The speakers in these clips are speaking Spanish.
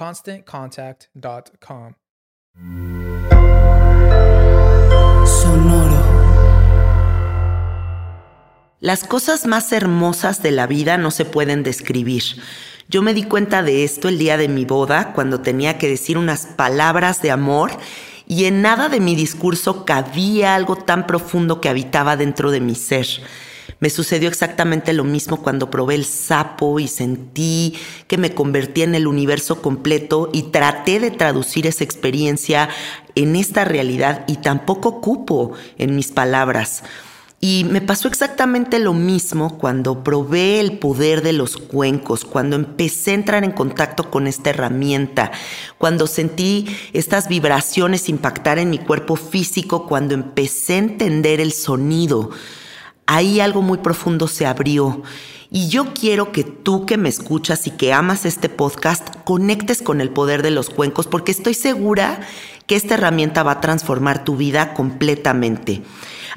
ConstantContact.com. Sonoro. Las cosas más hermosas de la vida no se pueden describir. Yo me di cuenta de esto el día de mi boda, cuando tenía que decir unas palabras de amor y en nada de mi discurso cabía algo tan profundo que habitaba dentro de mi ser. Me sucedió exactamente lo mismo cuando probé el sapo y sentí que me convertí en el universo completo y traté de traducir esa experiencia en esta realidad y tampoco cupo en mis palabras. Y me pasó exactamente lo mismo cuando probé el poder de los cuencos, cuando empecé a entrar en contacto con esta herramienta, cuando sentí estas vibraciones impactar en mi cuerpo físico, cuando empecé a entender el sonido. Ahí algo muy profundo se abrió. Y yo quiero que tú que me escuchas y que amas este podcast conectes con el poder de los cuencos porque estoy segura que esta herramienta va a transformar tu vida completamente.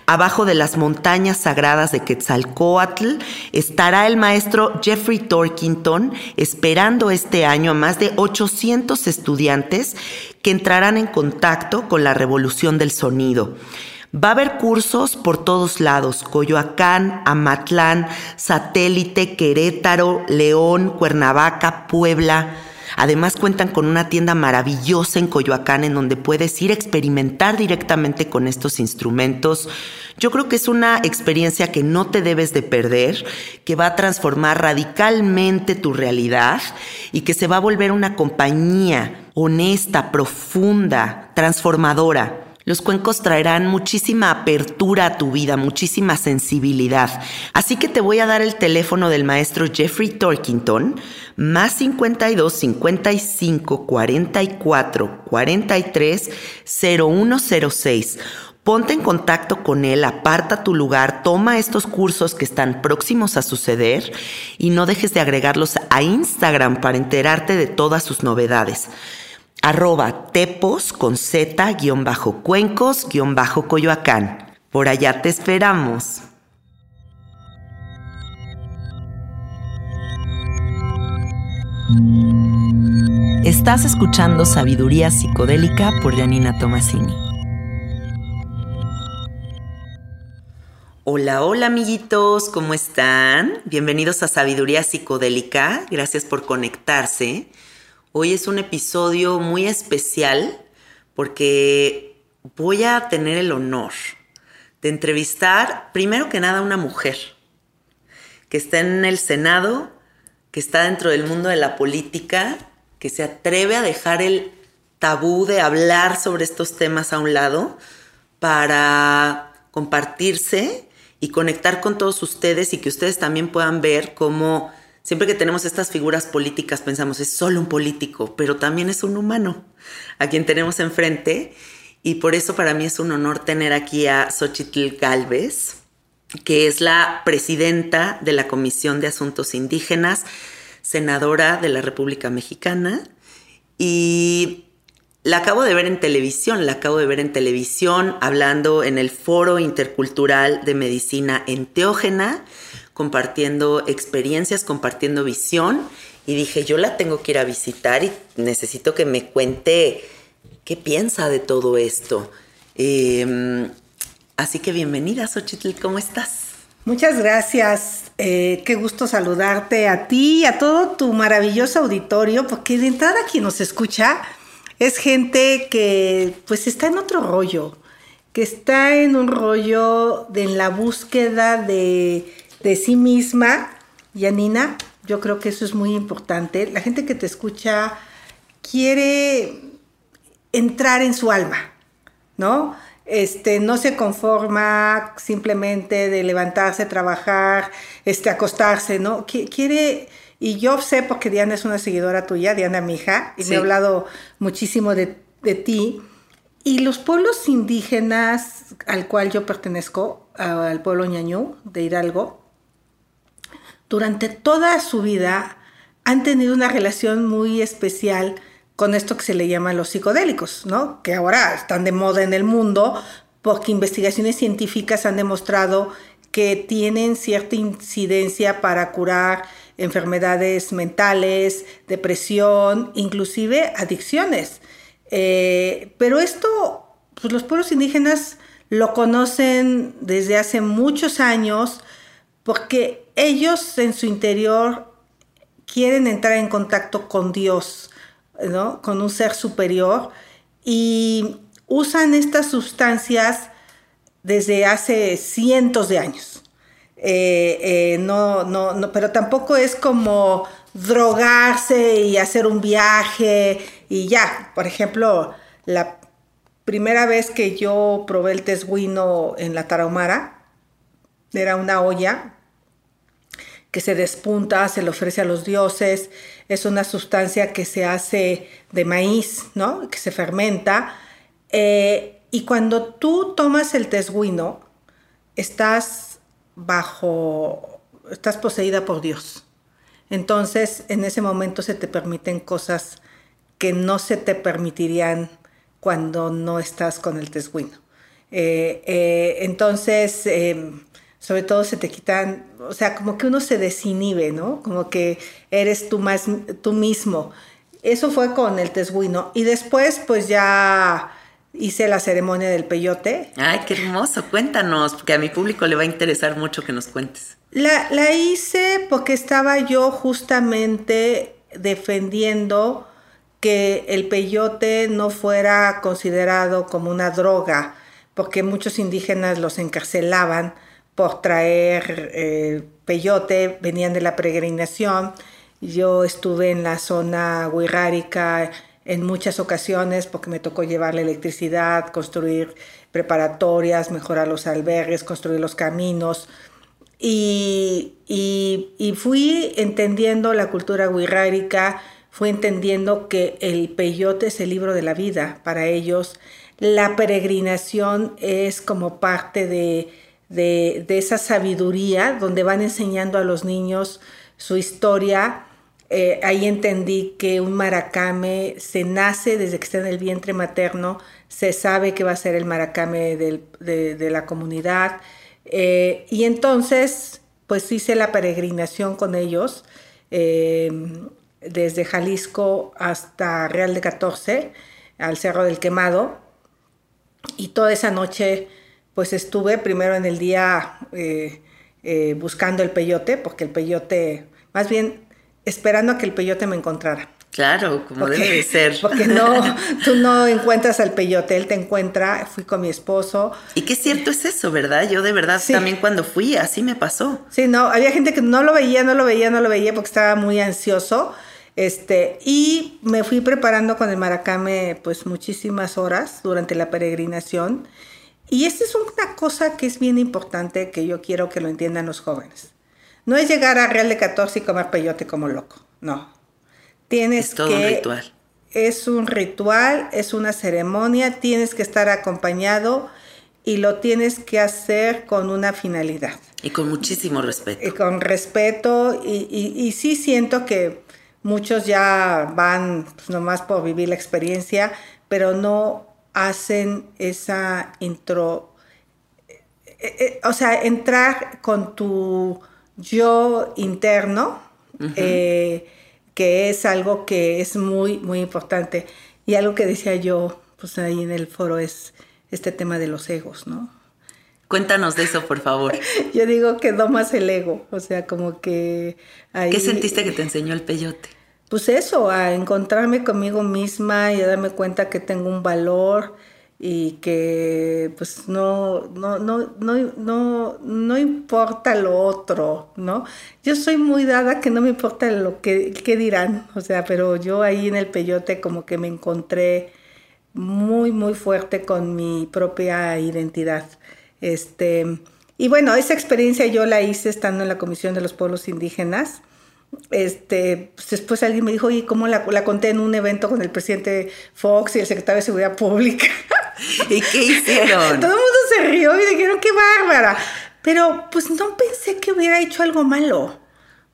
Abajo de las montañas sagradas de Quetzalcoatl estará el maestro Jeffrey Torkington esperando este año a más de 800 estudiantes que entrarán en contacto con la revolución del sonido. Va a haber cursos por todos lados, Coyoacán, Amatlán, Satélite, Querétaro, León, Cuernavaca, Puebla. Además cuentan con una tienda maravillosa en Coyoacán en donde puedes ir a experimentar directamente con estos instrumentos. Yo creo que es una experiencia que no te debes de perder, que va a transformar radicalmente tu realidad y que se va a volver una compañía honesta, profunda, transformadora. Los cuencos traerán muchísima apertura a tu vida, muchísima sensibilidad. Así que te voy a dar el teléfono del maestro Jeffrey Torkington, más 52 55 44 43 0106. Ponte en contacto con él, aparta tu lugar, toma estos cursos que están próximos a suceder y no dejes de agregarlos a Instagram para enterarte de todas sus novedades arroba tepos con z guion bajo cuencos guion bajo coyoacán. Por allá te esperamos. Estás escuchando Sabiduría Psicodélica por Janina Tomasini. Hola, hola amiguitos, ¿cómo están? Bienvenidos a Sabiduría Psicodélica, gracias por conectarse. Hoy es un episodio muy especial porque voy a tener el honor de entrevistar primero que nada a una mujer que está en el Senado que está dentro del mundo de la política, que se atreve a dejar el tabú de hablar sobre estos temas a un lado para compartirse y conectar con todos ustedes y que ustedes también puedan ver cómo siempre que tenemos estas figuras políticas pensamos es solo un político, pero también es un humano a quien tenemos enfrente. Y por eso para mí es un honor tener aquí a Xochitl Galvez, que es la presidenta de la Comisión de Asuntos Indígenas, senadora de la República Mexicana. Y la acabo de ver en televisión, la acabo de ver en televisión hablando en el Foro Intercultural de Medicina Enteógena, compartiendo experiencias, compartiendo visión. Y dije, yo la tengo que ir a visitar y necesito que me cuente qué piensa de todo esto. Em, así que bienvenida, Xochitl, ¿cómo estás? Muchas gracias. Eh, qué gusto saludarte a ti y a todo tu maravilloso auditorio, porque de entrada quien nos escucha es gente que pues está en otro rollo, que está en un rollo de la búsqueda de, de sí misma. Yanina, yo creo que eso es muy importante. La gente que te escucha quiere entrar en su alma, ¿no? Este, no se conforma simplemente de levantarse, trabajar, este, acostarse, ¿no? Quiere y yo sé, porque Diana es una seguidora tuya, Diana mi hija, y me ha hablado muchísimo de, ti. Y los pueblos indígenas al cual yo pertenezco, al pueblo ñañú de Hidalgo, durante toda su vida han tenido una relación muy especial con esto que se le llama los psicodélicos, ¿no? Que ahora están de moda en el mundo porque investigaciones científicas han demostrado que tienen cierta incidencia para curar enfermedades mentales, depresión, inclusive adicciones. Eh, pero esto, pues los pueblos indígenas lo conocen desde hace muchos años porque ellos en su interior quieren entrar en contacto con Dios, ¿no? con un ser superior y usan estas sustancias desde hace cientos de años. Eh, eh, no, no, no, pero tampoco es como drogarse y hacer un viaje y ya. Por ejemplo, la primera vez que yo probé el tesguino en la Tarahumara, era una olla que se despunta, se le ofrece a los dioses, es una sustancia que se hace de maíz, ¿no? Que se fermenta. Eh, y cuando tú tomas el tesguino, estás bajo, estás poseída por Dios. Entonces, en ese momento se te permiten cosas que no se te permitirían cuando no estás con el tesguino. Eh, eh, entonces, em, sobre todo se te quitan, o sea, como que uno se desinhibe, ¿no? Como que eres tú, más, tú mismo. Eso fue con el tesguino. Y después, pues ya hice la ceremonia del peyote. Ay, qué hermoso, cuéntanos, porque a mi público le va a interesar mucho que nos cuentes. La, la hice porque estaba yo justamente defendiendo que el peyote no fuera considerado como una droga, porque muchos indígenas los encarcelaban por traer eh, peyote, venían de la peregrinación. Yo estuve en la zona huirrárica, en muchas ocasiones porque me tocó llevar la electricidad, construir preparatorias, mejorar los albergues, construir los caminos. Y, y, fui entendiendo la cultura wixárika, fui entendiendo que el peyote es el libro de la vida para ellos. La peregrinación es como parte de, de, esa sabiduría donde van enseñando a los niños su historia eh, ahí entendí que un maracame se nace desde que está en el vientre materno, se sabe que va a ser el maracame de, la comunidad. Eh, y entonces, pues hice la peregrinación con ellos, em, desde Jalisco hasta Real de 14, al Cerro del Quemado. Y toda esa noche, pues estuve primero en el día eh, buscando el peyote, porque el peyote, más bien esperando a que el peyote me encontrara. Claro, como debe de ser. Porque no, tú no encuentras al peyote, él te encuentra, fui con mi esposo. Y qué cierto es eso, ¿verdad? Yo de verdad también cuando fui, así me pasó. Sí, no, había gente que no lo veía, no lo veía, no lo veía porque estaba muy ansioso. Este, y me fui preparando con el maracame pues muchísimas horas durante la peregrinación. Y esta es una cosa que es bien importante que yo quiero que lo entiendan los jóvenes. No es llegar a Real de 14 y comer peyote como loco, no. Tienes es todo que, un ritual. Es un ritual, es una ceremonia, tienes que estar acompañado y lo tienes que hacer con una finalidad. Y con muchísimo respeto. Y con respeto, y, y, y sí siento que muchos ya van pues, nomás por vivir la experiencia, pero no hacen esa intro, eh, eh, o sea, entrar con tu yo interno, uh -huh. eh, que es algo que es muy, muy importante. Y algo que decía yo, pues ahí en el foro, es este tema de los egos, ¿no? Cuéntanos de eso, por favor. yo digo que domas el ego, o sea, como que... Ahí, ¿Qué sentiste que te enseñó el peyote? Pues eso, a encontrarme conmigo misma y a darme cuenta que tengo un valor y que pues no, no, no, no, no, no importa lo otro, ¿no? Yo soy muy dada que no me importa lo que, que dirán, o sea, pero yo ahí en el peyote como que me encontré muy, muy fuerte con mi propia identidad. Este, y bueno, esa experiencia yo la hice estando en la Comisión de los Pueblos Indígenas. Este, pues después alguien me dijo, oye, ¿cómo la, la, conté en un evento con el presidente Fox y el secretario de Seguridad Pública? ¿Y qué hicieron? Todo el mundo se rió y dijeron, qué bárbara. Pero pues no pensé que hubiera hecho algo malo. O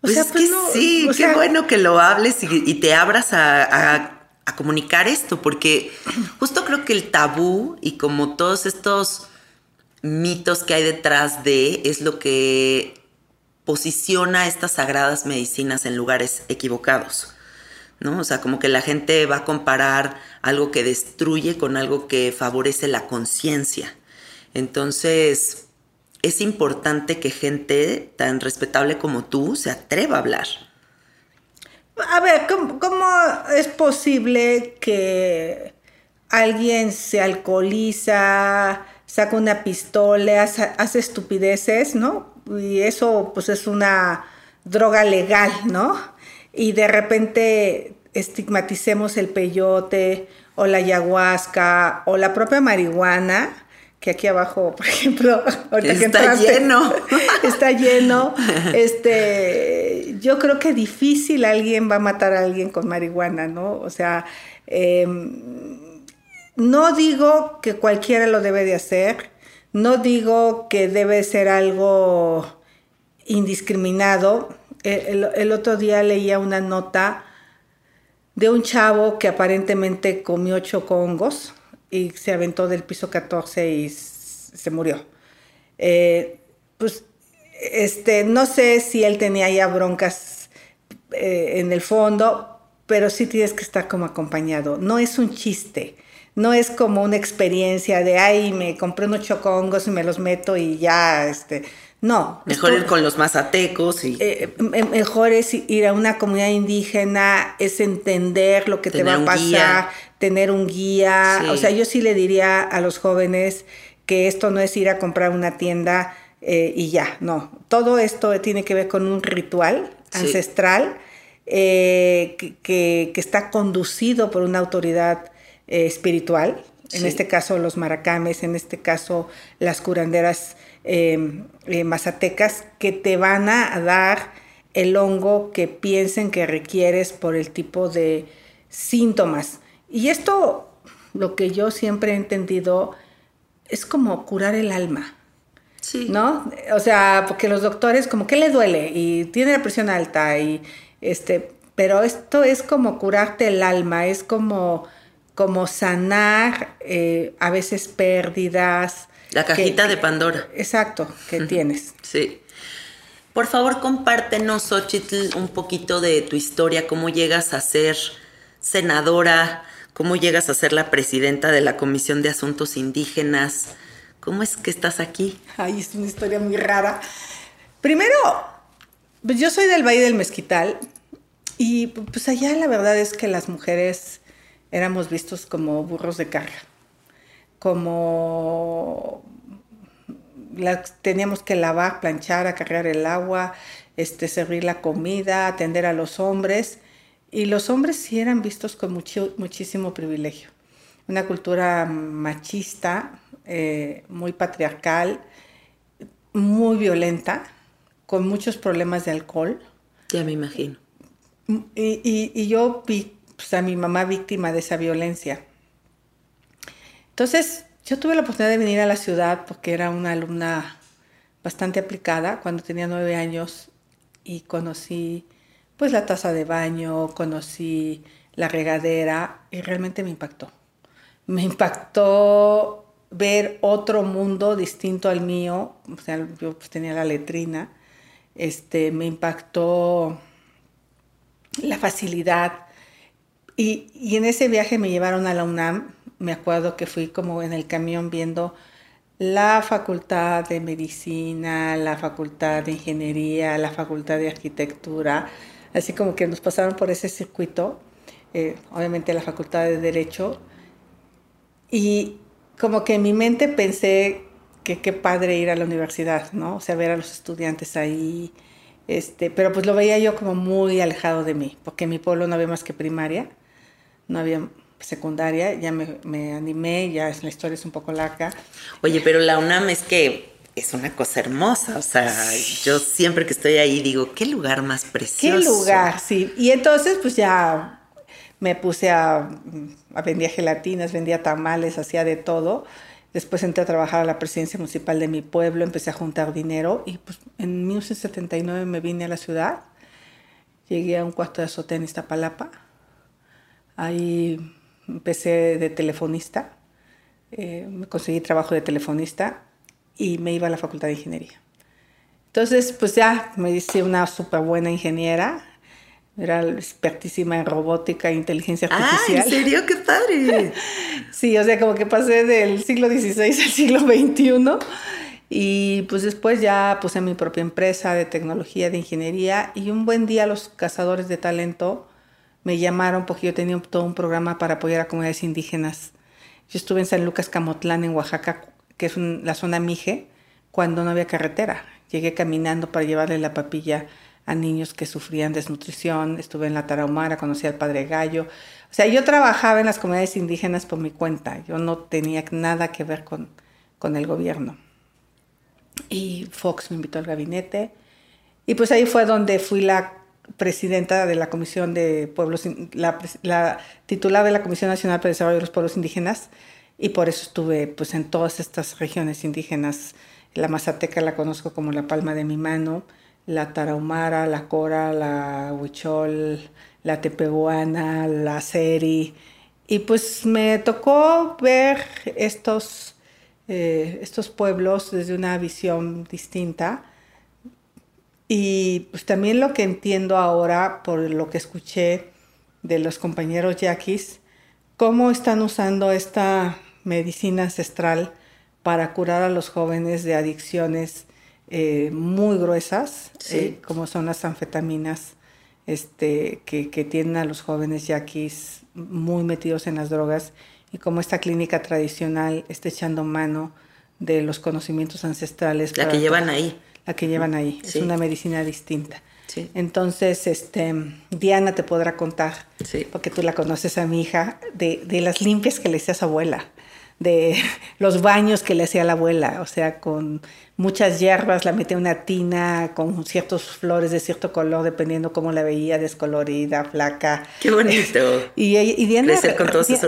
pues sea, es pues que no, sí, qué sea, bueno que lo hables y, y te abras a, a, a, comunicar esto, porque justo creo que el tabú y como todos estos mitos que hay detrás de es lo que posiciona estas sagradas medicinas en lugares equivocados. ¿no? O sea, como que la gente va a comparar algo que destruye con algo que favorece la conciencia. Entonces, es importante que gente tan respetable como tú se atreva a hablar. A ver, ¿cómo, es posible que alguien se alcoholiza, saca una pistola, hace estupideces, ¿no? Y eso pues es una droga legal, ¿no? Y de repente estigmaticemos el peyote o la ayahuasca o la propia marihuana, que aquí abajo, por ejemplo, ahorita está que entraste, lleno. está lleno. Este, yo creo que difícil alguien va a matar a alguien con marihuana, ¿no? O sea, eh, no digo que cualquiera lo debe de hacer, no digo que debe ser algo indiscriminado. El, el, otro día leía una nota de un chavo que aparentemente comió chocongos y se aventó del piso 14 y se murió. Eh, pues, este, no sé si él tenía ya broncas eh, en el fondo, pero sí tienes que estar como acompañado. No es un chiste no es como una experiencia de, ay, me compré unos chocongos y me los meto y ya, este, no. Mejor ir con los mazatecos y... Eh, mejor es ir a una comunidad indígena, es entender lo que tener te va a pasar, guía. tener un guía. Sí. O sea, yo sí le diría a los jóvenes que esto no es ir a comprar una tienda eh, y ya, no. Todo esto tiene que ver con un ritual sí. ancestral eh, que, que, que está conducido por una autoridad eh, espiritual, en este caso los maracames, en este caso las curanderas eh, eh, mazatecas, que te van a dar el hongo que piensen que requieres por el tipo de síntomas. Y esto, lo que yo siempre he entendido, es como curar el alma. Sí. ¿No? O sea, porque los doctores como que le duele y tiene la presión alta y este, pero esto es como curarte el alma, es como como sanar eh, a veces pérdidas. La cajita que, de Pandora. Exacto, que tienes. Sí. Por favor, compártenos, Xochitl, un poquito de tu historia, cómo llegas a ser senadora, cómo llegas a ser la presidenta de la Comisión de Asuntos Indígenas. ¿Cómo es que estás aquí? Ay, es una historia muy rara. Primero, pues yo soy del Valle del Mezquital Y pues allá la verdad es que las mujeres éramos vistos como burros de carga, como teníamos que lavar, planchar, acarrear el agua, este, servir la comida, atender a los hombres. Y los hombres sí eran vistos con mucho, muchísimo privilegio. Una cultura machista, eh, muy patriarcal, muy violenta, con muchos problemas de alcohol. Ya me imagino. Y, y, yo vi pues, a mi mamá víctima de esa violencia. Entonces, yo tuve la oportunidad de venir a la ciudad porque era una alumna bastante aplicada cuando tenía nueve años y conocí pues la taza de baño, conocí la regadera y realmente me impactó. Me impactó ver otro mundo distinto al mío, o sea, yo pues, tenía la letrina, este, me impactó la facilidad. Y, y, en ese viaje me llevaron a la UNAM, me acuerdo que fui como en el camión viendo la facultad de medicina, la facultad de ingeniería, la facultad de arquitectura, así como que nos pasaron por ese circuito, eh, obviamente la facultad de derecho, y como que en mi mente pensé que qué padre ir a la universidad, ¿no? O sea, ver a los estudiantes ahí, este, pero pues lo veía yo como muy alejado de mí, porque en mi pueblo no había más que primaria, no había secundaria, ya me, me animé, ya la historia es un poco larga. Oye, pero la UNAM es que es una cosa hermosa, o sea, yo siempre que estoy ahí digo, qué lugar más precioso. Qué lugar, sí. Y entonces pues ya me puse a, a vendía gelatinas, vendía tamales, hacía de todo. Después entré a trabajar a la presidencia municipal de mi pueblo, empecé a juntar dinero y pues en 1979 me vine a la ciudad. Llegué a un cuarto de azotea en Iztapalapa. Ahí empecé de telefonista, eh, me conseguí trabajo de telefonista y me iba a la facultad de ingeniería. Entonces, pues ya me hice una súper buena ingeniera, era expertísima en robótica e inteligencia artificial. ¡Ah, en serio! ¡Qué padre! sí, o sea, como que pasé del siglo XVI al siglo XXI. Y pues después ya puse mi propia empresa de tecnología, de ingeniería. Y un buen día los cazadores de talento me llamaron porque yo tenía todo un programa para apoyar a comunidades indígenas. Yo estuve en San Lucas Camotlán, en Oaxaca, que es la zona Mije, cuando no había carretera. Llegué caminando para llevarle la papilla a niños que sufrían desnutrición, estuve en la Tarahumara, conocí al Padre Gallo. O sea, yo trabajaba en las comunidades indígenas por mi cuenta, yo no tenía nada que ver con, con el gobierno. Y Fox me invitó al gabinete y pues ahí fue donde fui la presidenta de la Comisión de Pueblos, la, la titular de la Comisión Nacional para el Desarrollo de los Pueblos Indígenas y por eso estuve pues en todas estas regiones indígenas. La Mazateca la conozco como la palma de mi mano, la Tarahumara, la Cora, la Huichol, la Tepehuana, la Seri. Y pues me tocó ver estos, eh, estos pueblos desde una visión distinta. Y pues también lo que entiendo ahora por lo que escuché de los compañeros yaquis, cómo están usando esta medicina ancestral para curar a los jóvenes de adicciones eh, muy gruesas, eh, como son las anfetaminas, este, que, que, tienen a los jóvenes yaquis muy metidos en las drogas, y como esta clínica tradicional está echando mano de los conocimientos ancestrales. La que llevan ahí. La que llevan ahí. Es una medicina distinta. Entonces, este, Diana te podrá contar, porque tú la conoces a mi hija, de, de las limpias que le hacía a su abuela de los baños que le hacía la abuela, o sea, con muchas hierbas, la metía en una tina con ciertas flores de cierto color, dependiendo cómo la veía, descolorida, flaca. Qué bonito. Y, y Diana,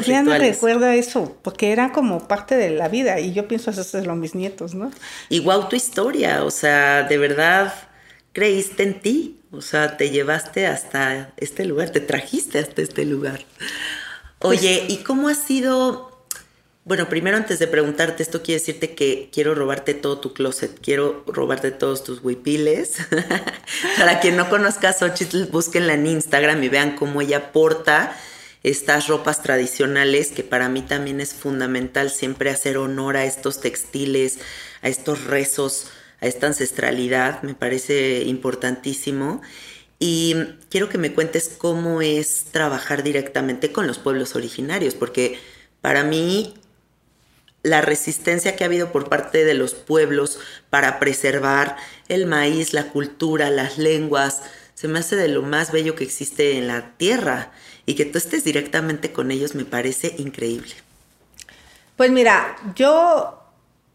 Diana recuerda eso, porque era como parte de la vida, y yo pienso hacerlo a mis nietos, ¿no? Y wow, tu historia, o sea, de verdad creíste en ti, o sea, te llevaste hasta este lugar, te trajiste hasta este lugar. Pues Oye, ¿y cómo ha sido bueno, primero antes de preguntarte esto, quiero decirte que quiero robarte todo tu closet, quiero robarte todos tus huipiles. Para quien no conozca a Xochitl, búsquenla en Instagram y vean cómo ella porta estas ropas tradicionales, que para mí también es fundamental siempre hacer honor a estos textiles, a estos rezos, a esta ancestralidad, me parece importantísimo. Y quiero que me cuentes cómo es trabajar directamente con los pueblos originarios, porque para mí la resistencia que ha habido por parte de los pueblos para preservar el maíz, la cultura, las lenguas, se me hace de lo más bello que existe en la tierra y que tú estés directamente con ellos me parece increíble. Pues mira, yo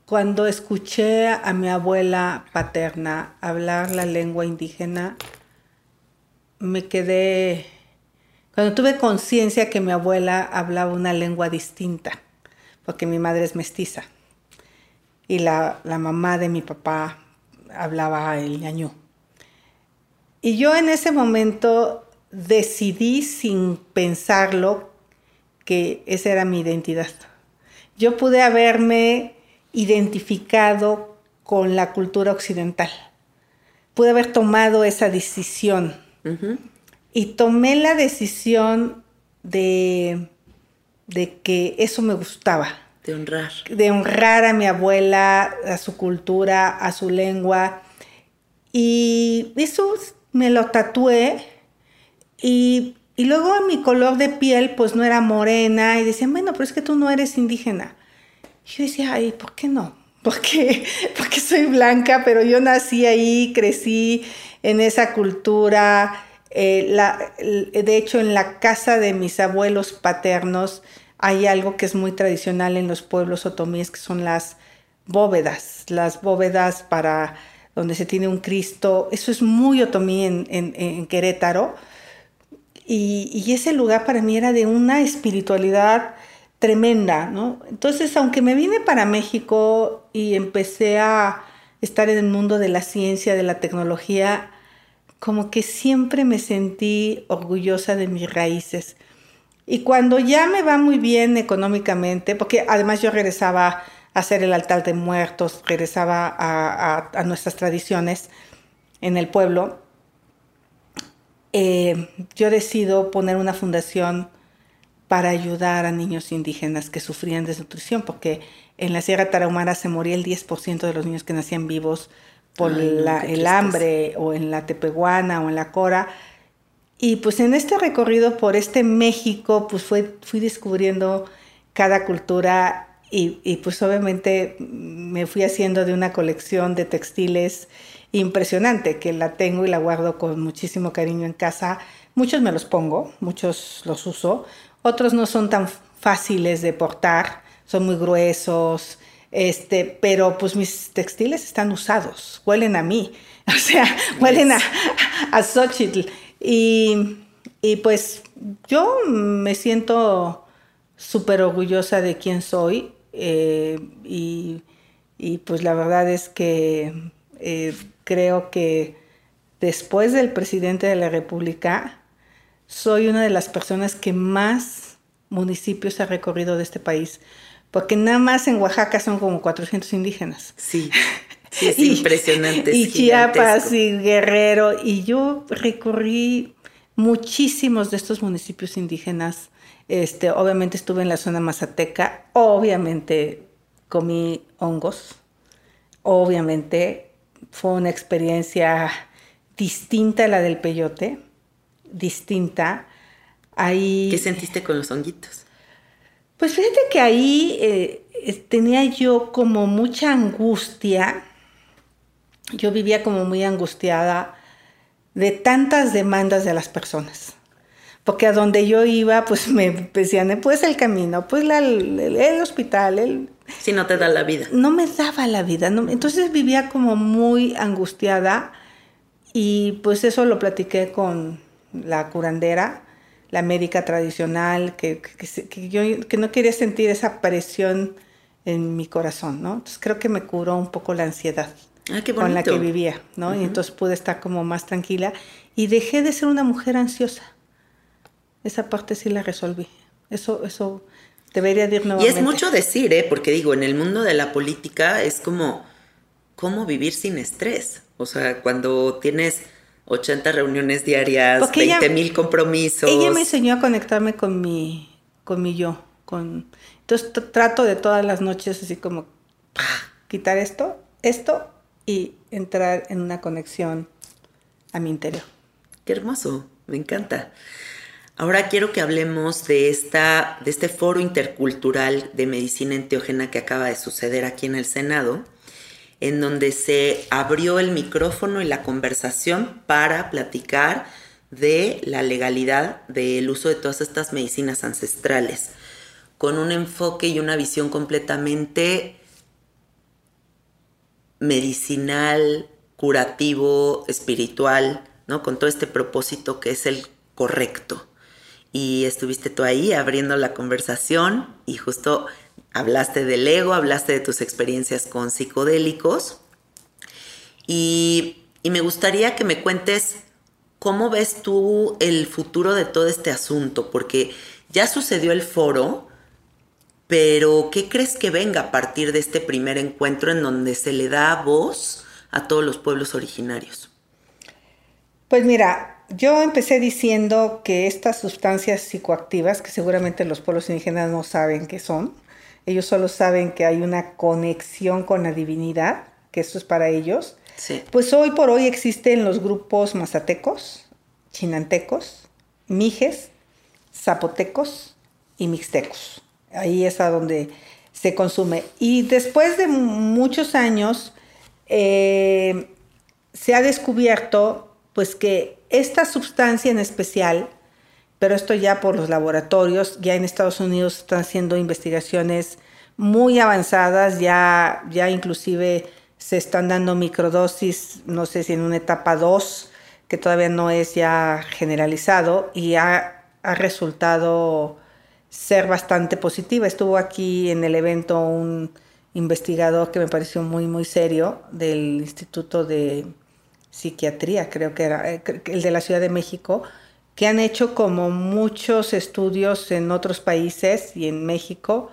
cuando escuché a mi abuela paterna hablar la lengua indígena, me quedé, cuando tuve conciencia que mi abuela hablaba una lengua distinta, porque mi madre es mestiza, y la, mamá de mi papá hablaba el ñañú. Y yo en ese momento decidí sin pensarlo que esa era mi identidad. Yo pude haberme identificado con la cultura occidental. Pude haber tomado esa decisión y tomé la decisión de, de que eso me gustaba. De honrar. De honrar a mi abuela, a su cultura, a su lengua. Y eso me lo tatué. Y, y luego mi color de piel pues no era morena. Y decían, bueno, pero es que tú no eres indígena. Y yo decía, ay, ¿por qué no? ¿Por qué? Porque soy blanca, pero yo nací ahí, crecí en esa cultura. Eh, de hecho, en la casa de mis abuelos paternos hay algo que es muy tradicional en los pueblos otomíes, que son las bóvedas, las bóvedas para donde se tiene un Cristo. Eso es muy otomí en, Querétaro. Y, ese lugar para mí era de una espiritualidad tremenda. Entonces, aunque me vine para México y empecé a estar en el mundo de la ciencia, de la tecnología, como que siempre me sentí orgullosa de mis raíces. Y cuando ya me va muy bien económicamente, porque además yo regresaba a hacer el altar de muertos, regresaba a, nuestras tradiciones en el pueblo, eh, yo decido poner una fundación para ayudar a niños indígenas que sufrían desnutrición, porque en la Sierra Tarahumara se moría el 10% de los niños que nacían vivos por el hambre, o en la Tepehuana, o en la Cora. Y pues en este recorrido por este México, pues fue, fui descubriendo cada cultura y, y, pues obviamente me fui haciendo de una colección de textiles impresionante, que la tengo y la guardo con muchísimo cariño en casa. Muchos me los pongo, muchos los uso, otros no son tan fáciles de portar, son muy gruesos, este, pero pues mis textiles están usados, huelen a mí, o sea, huelen a, a Xochitl. Y, pues yo me siento súper orgullosa de quién soy eh, y, pues la verdad es que eh, creo que después del presidente de la República, soy una de las personas que más municipios ha recorrido de este país, porque nada más en Oaxaca son como 400 indígenas. Sí. es impresionante. Y Chiapas y Guerrero. Y yo recorrí muchísimos de estos municipios indígenas. Este, obviamente estuve en la zona mazateca, obviamente comí hongos, obviamente fue una experiencia distinta a la del peyote distinta. Ahí, ¿Qué sentiste con los honguitos? Pues fíjate que ahí eh, tenía yo como mucha angustia. Yo vivía como muy angustiada de tantas demandas de las personas. Porque a donde yo iba, pues me decían, pues el camino, pues el, hospital, el... Si no te da la vida. No me daba la vida. entonces vivía como muy angustiada y pues eso lo platiqué con, la curandera, la médica tradicional, que, yo que no quería sentir esa presión en mi corazón, ¿no? Entonces creo que me curó un poco la ansiedad ah, con la que vivía, ¿no? Y entonces pude estar como más tranquila y dejé de ser una mujer ansiosa. Esa parte sí la resolví. Eso, eso debería decir nuevamente. Y es mucho decir, ¿eh? Porque digo, en el mundo de la política es como, ¿cómo vivir sin estrés? O sea, cuando tienes 80 reuniones diarias, 20 mil compromisos. Ella me enseñó a conectarme con mi, con mi yo. Con, entonces trato de todas las noches así como quitar esto, esto y entrar en una conexión a mi interior. Qué hermoso, me encanta. Ahora quiero que hablemos de, esta, de este foro intercultural de medicina enteógena que acaba de suceder aquí en el Senado, en donde se abrió el micrófono y la conversación para platicar de la legalidad del uso de todas estas medicinas ancestrales, con un enfoque y una visión completamente medicinal, curativo, espiritual, ¿no? Con todo este propósito que es el correcto y estuviste tú ahí abriendo la conversación y justo hablaste del ego, hablaste de tus experiencias con psicodélicos y, me gustaría que me cuentes cómo ves tú el futuro de todo este asunto, porque ya sucedió el foro, pero ¿qué crees que venga a partir de este primer encuentro en donde se le da voz a todos los pueblos originarios? Pues mira, yo empecé diciendo que estas sustancias psicoactivas, que seguramente los pueblos indígenas no saben qué son, ellos solo saben que hay una conexión con la divinidad, que eso es para ellos. Pues hoy por hoy existen los grupos mazatecos, chinantecos, mijes, zapotecos y mixtecos. Ahí es a donde se consume. Y después de muchos años eh, se ha descubierto pues que esta sustancia en especial, pero esto ya por los laboratorios, ya en Estados Unidos están haciendo investigaciones muy avanzadas, ya, ya inclusive se están dando microdosis, no sé si en una etapa 2, que todavía no es ya generalizado y ha, resultado ser bastante positiva. Estuvo aquí en el evento un investigador que me pareció muy, muy serio del Instituto de psiquiatría, creo que era eh, el de la Ciudad de México, que han hecho como muchos estudios en otros países y en México.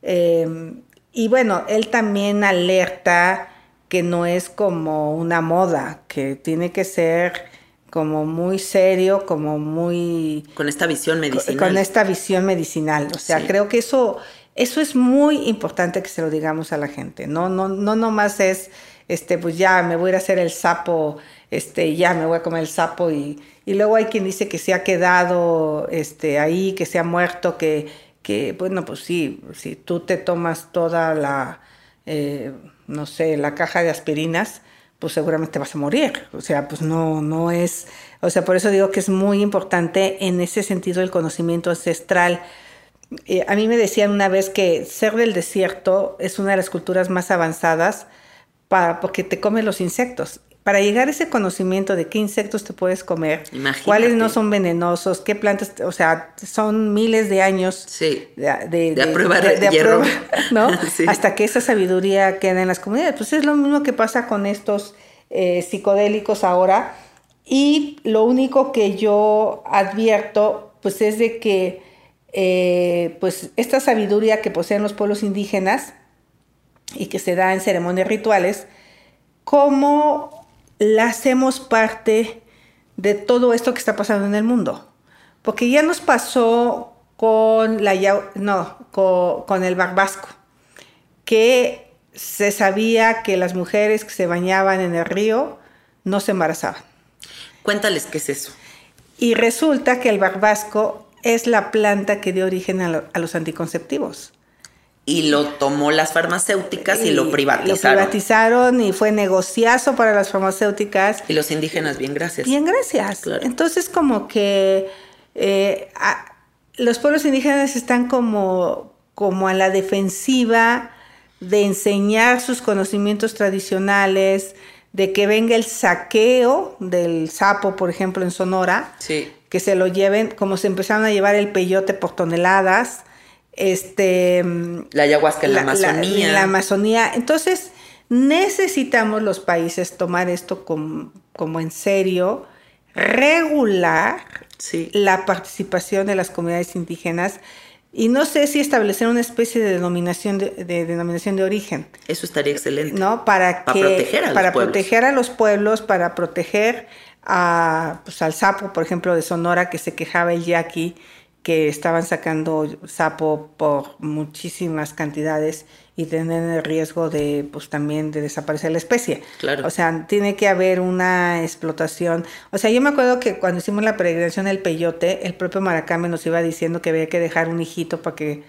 Em, y bueno, él también alerta que no es como una moda, que tiene que ser como muy serio, como muy... Con esta visión medicinal. Con, esta visión medicinal. O sea, creo que eso, eso es muy importante que se lo digamos a la gente. No, no, no nomás es este, pues ya me voy a ir a hacer el sapo, este, ya me voy a comer el sapo y, y luego hay quien dice que se ha quedado este, ahí, que se ha muerto, que, que bueno, pues sí, si tú te tomas toda la, eh, no sé, la caja de aspirinas, pues seguramente vas a morir. O sea, pues no, no es, o sea, por eso digo que es muy importante en ese sentido el conocimiento ancestral. Eh, a mí me decían una vez que ser del desierto es una de las culturas más avanzadas para, porque te comen los insectos. Para llegar a ese conocimiento de qué insectos te puedes comer, cuáles no son venenosos, qué plantas, o sea, son miles de años de, de, de, de, hierro. ¿no? Hasta que esa sabiduría queda en las comunidades. Pues es lo mismo que pasa con estos eh, psicodélicos ahora. Y lo único que yo advierto, pues es de que eh, pues esta sabiduría que poseen los pueblos indígenas, y que se da en ceremonias rituales, cómo la hacemos parte de todo esto que está pasando en el mundo. Porque ya nos pasó con, la, no, con, el barbasco, que se sabía que las mujeres que se bañaban en el río no se embarazaban. Cuéntales qué es eso. Y resulta que el barbasco es la planta que dio origen a los anticonceptivos y lo tomó las farmacéuticas y, lo privatizaron. Lo privatizaron y fue negociazo para las farmacéuticas. Y los indígenas, bien gracias. Bien gracias. Entonces como que eh, los pueblos indígenas están como, como a la defensiva de enseñar sus conocimientos tradicionales, de que venga el saqueo del sapo, por ejemplo, en Sonora, que se lo lleven, como se empezaron a llevar el peyote por toneladas, este, la ayahuasca en la, Amazonía. La, Amazonía. Entonces, necesitamos los países tomar esto como, como en serio, regular la participación de las comunidades indígenas y no sé si establecer una especie de denominación de, denominación de origen. Eso estaría excelente. ¿No? Para, que, proteger a para proteger a los pueblos, para proteger a, pues, al sapo, por ejemplo, de Sonora, que se quejaba el yaqui que estaban sacando sapo por muchísimas cantidades y tener el riesgo de, pues también de desaparecer la especie. Claro. O sea, tiene que haber una explotación. O sea, yo me acuerdo que cuando hicimos la peregrinación del peyote, el propio Maracame nos iba diciendo que había que dejar un hijito para que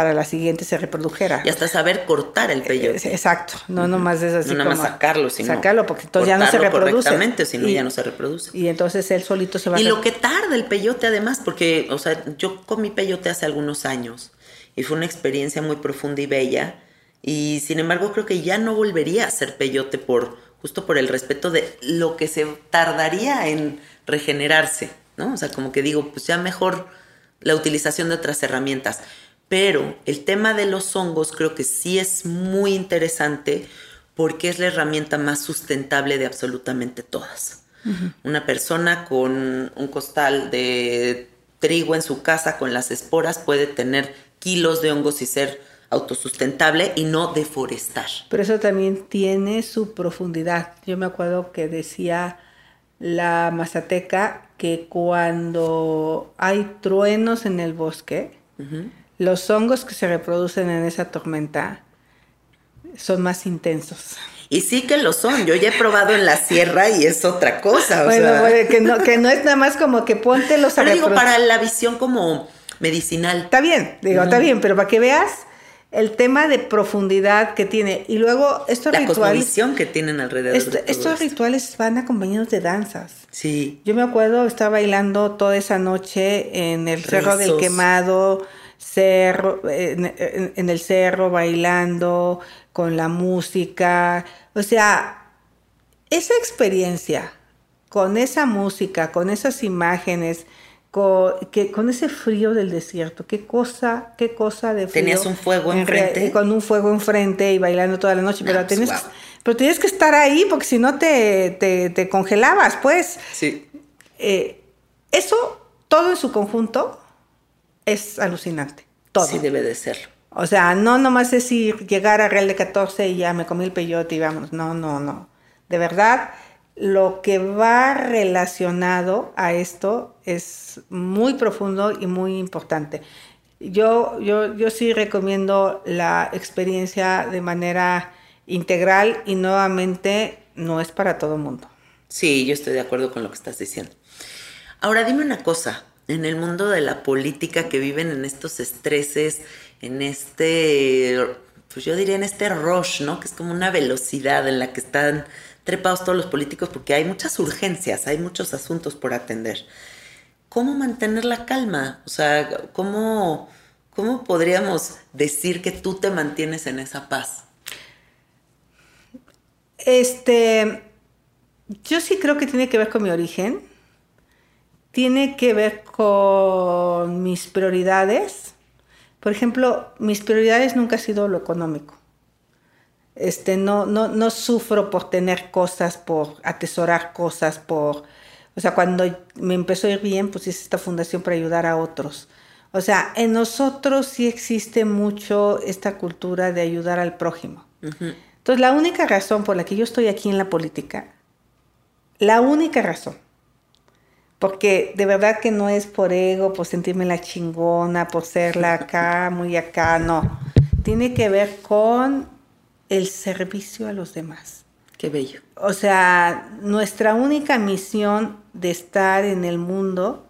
para la siguiente se reprodujera. Y hasta saber cortar el peyote. Eh, Exacto, no nomás es así no nada más como sacarlo, sino sacarlo porque entonces ya no se reproduce. correctamente, si no Y- ya no se reproduce. Y entonces él solito se va Y a lo que tarda el peyote además, porque, o sea, yo comí peyote hace algunos años y fue una experiencia muy profunda y bella. Y sin embargo creo que ya no volvería a ser peyote por justo por el respeto de lo que se tardaría en regenerarse, ¿no? O sea, como que digo, pues ya mejor la utilización de otras herramientas. Pero el tema de los hongos creo que sí es muy interesante porque es la herramienta más sustentable de absolutamente todas. Una persona con un costal de trigo en su casa con las esporas puede tener kilos de hongos y ser autosustentable y no deforestar. Pero eso también tiene su profundidad. Yo me acuerdo que decía la mazateca que cuando hay truenos en el bosque, los hongos que se reproducen en esa tormenta son más intensos. Y sí que lo son. Yo ya he probado en la sierra y es otra cosa. o bueno, sea. bueno, que, no, que no es nada más como que ponte los Pero digo, para la visión como medicinal. Está bien, digo, está bien, pero para que veas el tema de profundidad que tiene. Y luego estos La rituales, cosmovisión que tienen alrededor est- de todo estos esto. rituales van acompañados de danzas. Sí. Yo me acuerdo, estaba bailando toda esa noche en el Cerro del. Quemado, cerro, en, el cerro, bailando, con la música. O sea, esa experiencia, con esa música, con esas imágenes, con, que, con ese frío del desierto, qué cosa, qué cosa de frío. ¿Tenías un fuego En enfrente? Con un fuego enfrente y bailando toda la noche, pero pues, tenías, pero tenías que estar ahí porque si no te, te, te congelabas, pues. Sí. Eh, eso, todo en su conjunto, es alucinante. Todo. Sí debe de serlo. O sea, no nomás es ir, llegar a Real de 14 y ya me comí el peyote y vámonos. No, no, no. De verdad, lo que va relacionado a esto es muy profundo y muy importante. Yo, yo, yo sí recomiendo la experiencia de manera integral y nuevamente no es para todo el mundo. Sí, yo estoy de acuerdo con lo que estás diciendo. Ahora dime una cosa, en el mundo de la política que viven en estos estreses, en este, pues yo diría en este rush, ¿no? Que es como una velocidad en la que están trepados todos los políticos porque hay muchas urgencias, hay muchos asuntos por atender. ¿Cómo mantener la calma? O sea, ¿cómo, cómo podríamos decir que tú te mantienes en esa paz? Este, yo sí creo que tiene que ver con mi origen, tiene que ver con mis prioridades. Por ejemplo, mis prioridades nunca ha sido lo económico. Este, no, no, no sufro por tener cosas, por atesorar cosas, por... O sea, cuando me empezó a ir bien, pues hice esta fundación para ayudar a otros. O sea, en nosotros sí existe mucho esta cultura de ayudar al prójimo. Entonces, la única razón por la que yo estoy aquí en la política, la única razón, porque de verdad que no es por ego, por sentirme la chingona, por ser la acá, muy acá, no. Tiene que ver con el servicio a los demás. Qué bello. O sea, nuestra única misión de estar en el mundo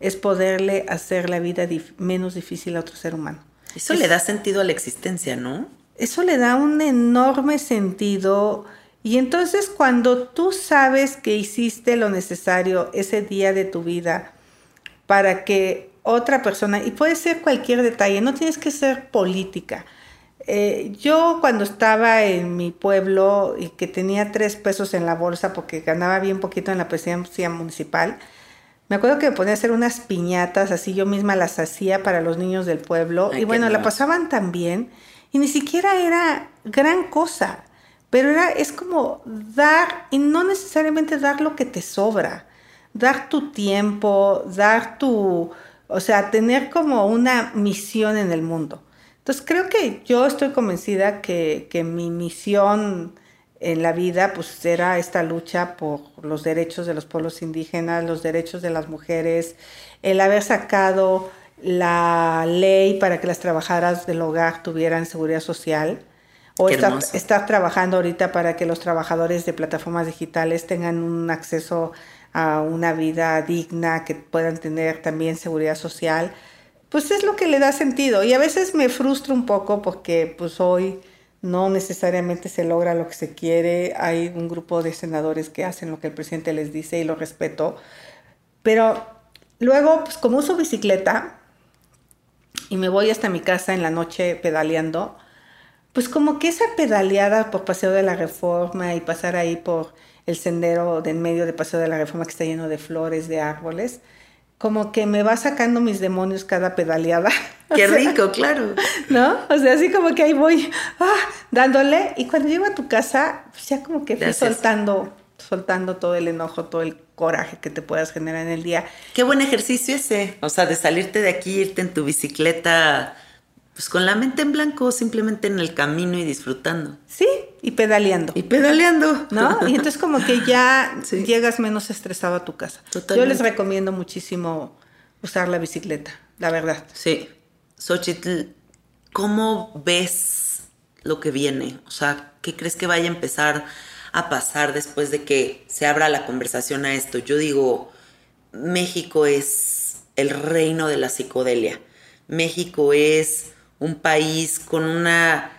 es poderle hacer la vida dif- menos difícil a otro ser humano. Eso Es- le da sentido a la existencia, ¿no? eso le da un enorme sentido. Y entonces cuando tú sabes que hiciste lo necesario ese día de tu vida para que otra persona, y puede ser cualquier detalle, no tienes que ser política. Eh, yo cuando estaba en mi pueblo y que tenía tres pesos en la bolsa porque ganaba bien poquito en la presidencia municipal, me acuerdo que me ponía a hacer unas piñatas, así yo misma las hacía para los niños del pueblo. Ay, y bueno, la pasaban tan bien y ni siquiera era gran cosa, pero era, es como dar, y no necesariamente dar lo que te sobra, dar tu tiempo, dar tu, o sea, tener como una misión en el mundo. Entonces creo que yo estoy convencida que, que mi misión en la vida pues era esta lucha por los derechos de los pueblos indígenas, los derechos de las mujeres, el haber sacado la ley para que las trabajadoras del hogar tuvieran seguridad social. O estar, estar, trabajando ahorita para que los trabajadores de plataformas digitales tengan un acceso a una vida digna, que puedan tener también seguridad social, pues es lo que le da sentido. Y a veces me frustra un poco porque pues hoy no necesariamente se logra lo que se quiere. Hay un grupo de senadores que hacen lo que el presidente les dice y lo respeto. Pero luego, pues como uso bicicleta y me voy hasta mi casa en la noche pedaleando, pues como que esa pedaleada por Paseo de la Reforma y pasar ahí por el sendero de en medio de Paseo de la Reforma que está lleno de flores, de árboles, como que me va sacando mis demonios cada pedaleada. Qué rico, claro. ¿No? O sea, así como que ahí voy ah, dándole y cuando llego a tu casa, pues ya como que fui soltando, soltando todo el enojo, todo el coraje que te puedas generar en el día. Qué buen ejercicio ese, o sea, de salirte de aquí, irte en tu bicicleta pues con la mente en blanco, simplemente en el camino y disfrutando. Sí, y pedaleando. Y pedaleando. ¿No? Y entonces como que ya llegas menos estresado a tu casa. Yo les recomiendo muchísimo usar la bicicleta, la verdad. Sí. Xochitl, ¿cómo ves lo que viene? O sea, ¿qué crees que vaya a empezar a pasar después de que se abra la conversación a esto? Yo digo, México es el reino de la psicodelia. México es un país con una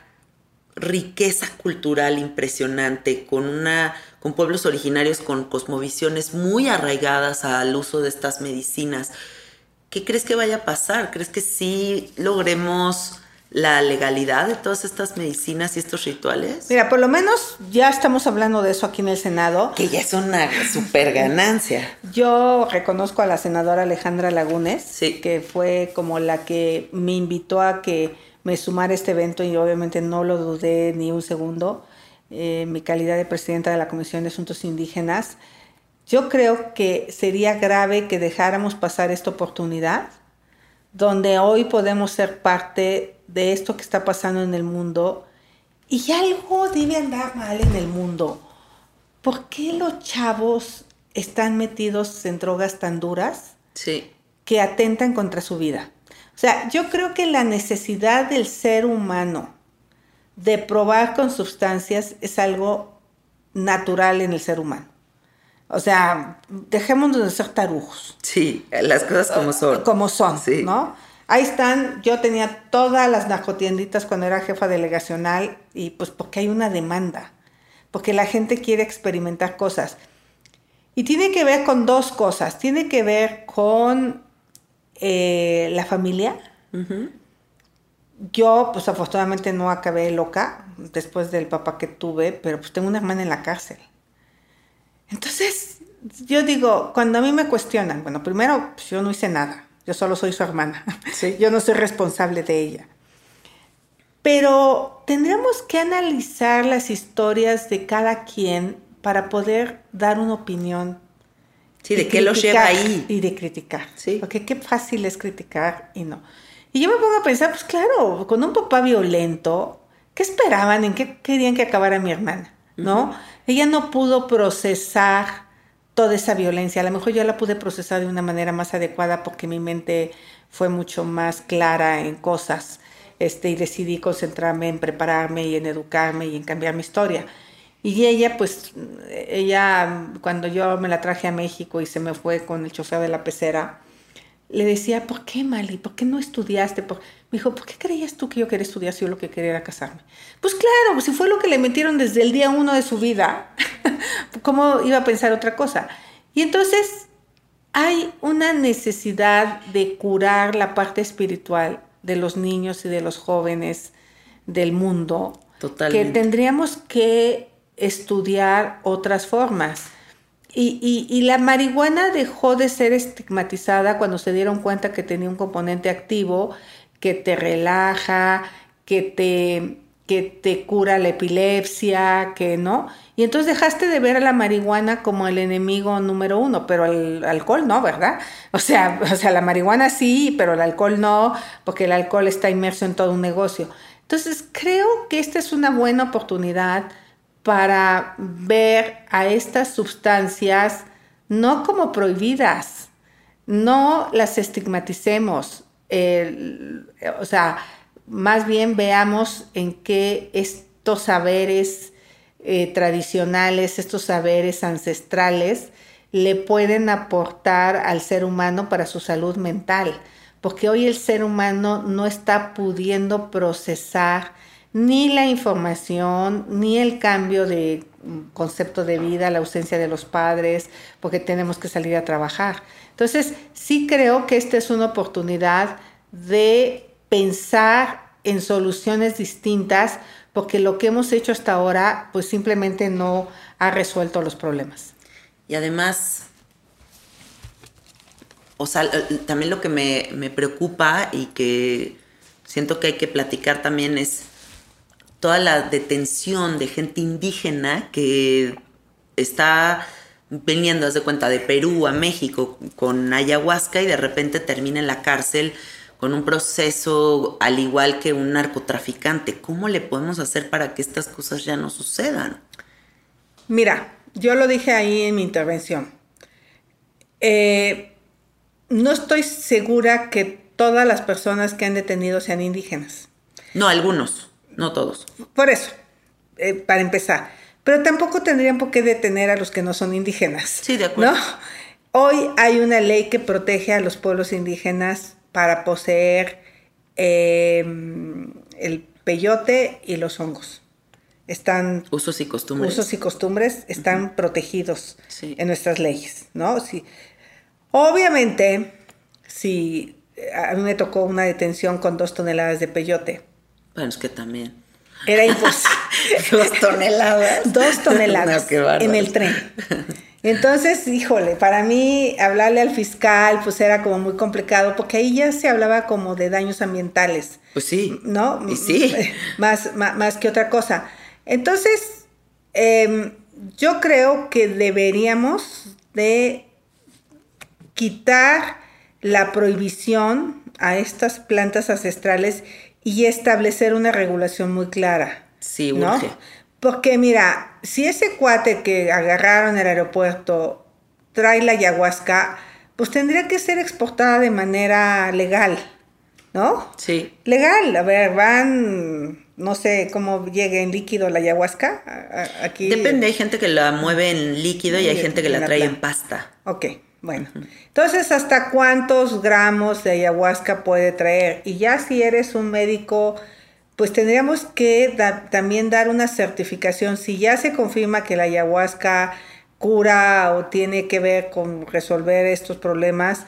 riqueza cultural impresionante, con una con pueblos originarios con cosmovisiones muy arraigadas al uso de estas medicinas. ¿Qué crees que vaya a pasar? ¿Crees que sí logremos la legalidad de todas estas medicinas y estos rituales? Mira, por lo menos ya estamos hablando de eso aquí en el Senado. Que ya es una super ganancia. Yo reconozco a la senadora Alejandra Lagunes, que fue como la que me invitó a que me sumara a este evento y obviamente no lo dudé ni un segundo. Eh, mi calidad de presidenta de la Comisión de Asuntos Indígenas, yo creo que sería grave que dejáramos pasar esta oportunidad, donde hoy podemos ser parte de esto que está pasando en el mundo y algo debe andar mal en el mundo. ¿Por qué los chavos están metidos en drogas tan duras sí. que atentan contra su vida? O sea, yo creo que la necesidad del ser humano de probar con sustancias es algo natural en el ser humano. O sea, dejemos de ser tarujos. Sí, las cosas como son. Como son, ¿no? Ahí están, yo tenía todas las narcotienditas cuando era jefa delegacional y pues porque hay una demanda, porque la gente quiere experimentar cosas. Y tiene que ver con dos cosas, tiene que ver con eh, la familia. Yo, pues afortunadamente no acabé loca después del papá que tuve, pero pues tengo una hermana en la cárcel. Entonces, yo digo, cuando a mí me cuestionan, bueno, primero, pues yo no hice nada, yo solo soy su hermana, yo no soy responsable de ella. Pero tendríamos que analizar las historias de cada quien para poder dar una opinión Sí, de, qué lo lleva ahí. Y de criticar. Sí. Porque qué fácil es criticar y no. Y yo me pongo a pensar, pues claro, con un papá violento, ¿qué esperaban? ¿En qué querían que acabara mi hermana? ¿No? Ella no pudo procesar toda esa violencia. A lo mejor yo la pude procesar de una manera más adecuada porque mi mente fue mucho más clara en cosas. Este, y decidí concentrarme en prepararme y en educarme y en cambiar mi historia. Y ella, pues, ella, cuando yo me la traje a México y se me fue con el chofer de la pecera, le decía, ¿por qué, Mali? ¿Por qué no estudiaste? Me dijo, ¿por qué creías tú que yo quería estudiar si yo lo que quería era casarme? Pues claro, si fue lo que le metieron desde el día uno de su vida, ¿cómo iba a pensar otra cosa? Y entonces hay una necesidad de curar la parte espiritual de los niños y de los jóvenes del mundo. Totalmente. Que tendríamos que estudiar otras formas. Y, la marihuana dejó de ser estigmatizada cuando se dieron cuenta que tenía un componente activo que te relaja, que te, que te cura la epilepsia, que no. Y entonces dejaste de ver a la marihuana como el enemigo número uno, pero el alcohol no, ¿verdad? O sea, o sea, la marihuana sí, pero el alcohol no, porque el alcohol está inmerso en todo un negocio. Entonces creo que esta es una buena oportunidad para ver a estas sustancias no como prohibidas, no las estigmaticemos, o sea, más bien veamos en qué es estos saberes eh, tradicionales, estos saberes ancestrales, le pueden aportar al ser humano para su salud mental, porque hoy el ser humano no está pudiendo procesar ni la información, ni el cambio de concepto de vida, la ausencia de los padres, porque tenemos que salir a trabajar. Entonces, sí creo que esta es una oportunidad de pensar en soluciones distintas, porque lo que hemos hecho hasta ahora, pues simplemente no ha resuelto los problemas. Y además, o sea, también lo que me, me preocupa y que siento que hay que platicar también es toda la detención de gente indígena que está viniendo, haz de cuenta, de Perú a México con ayahuasca y de repente termina en la cárcel con un proceso al igual que un narcotraficante. ¿Cómo le podemos hacer para que estas cosas ya no sucedan? Mira, yo lo dije ahí en mi intervención. Eh, no estoy segura que todas las personas que han detenido sean indígenas. No, algunos, no todos. Por eso, eh, para empezar. Pero tampoco tendrían por qué detener a los que no son indígenas. Sí, de acuerdo. Hoy hay una ley que protege a los pueblos indígenas para poseer em, el peyote y los hongos. Están usos y costumbres. Usos y costumbres están protegidos en nuestras leyes, ¿no? Sí. Obviamente, si a mí me tocó una detención con dos toneladas de peyote. Bueno, es que también. Era imposible. dos toneladas. Dos toneladas en el tren. Entonces, híjole, para mí hablarle al fiscal pues era como muy complicado porque ahí ya se hablaba como de daños ambientales. Pues sí. ¿No? Y sí. Más, más, que otra cosa. Entonces, em, yo creo que deberíamos de quitar la prohibición a estas plantas ancestrales y establecer una regulación muy clara. Sí, ¿no? Porque mira, si ese cuate que agarraron en el aeropuerto trae la ayahuasca, pues tendría que ser exportada de manera legal, ¿no? Sí. Legal, a ver, van, no sé cómo llegue en líquido la ayahuasca. Aquí. Depende, hay gente que la mueve en líquido y hay gente que la trae en pasta. Ok, bueno. Entonces, ¿hasta cuántos gramos de ayahuasca puede traer? Y ya si eres un médico pues tendríamos que también dar una certificación. Si ya se confirma que la ayahuasca cura o tiene que ver con resolver estos problemas,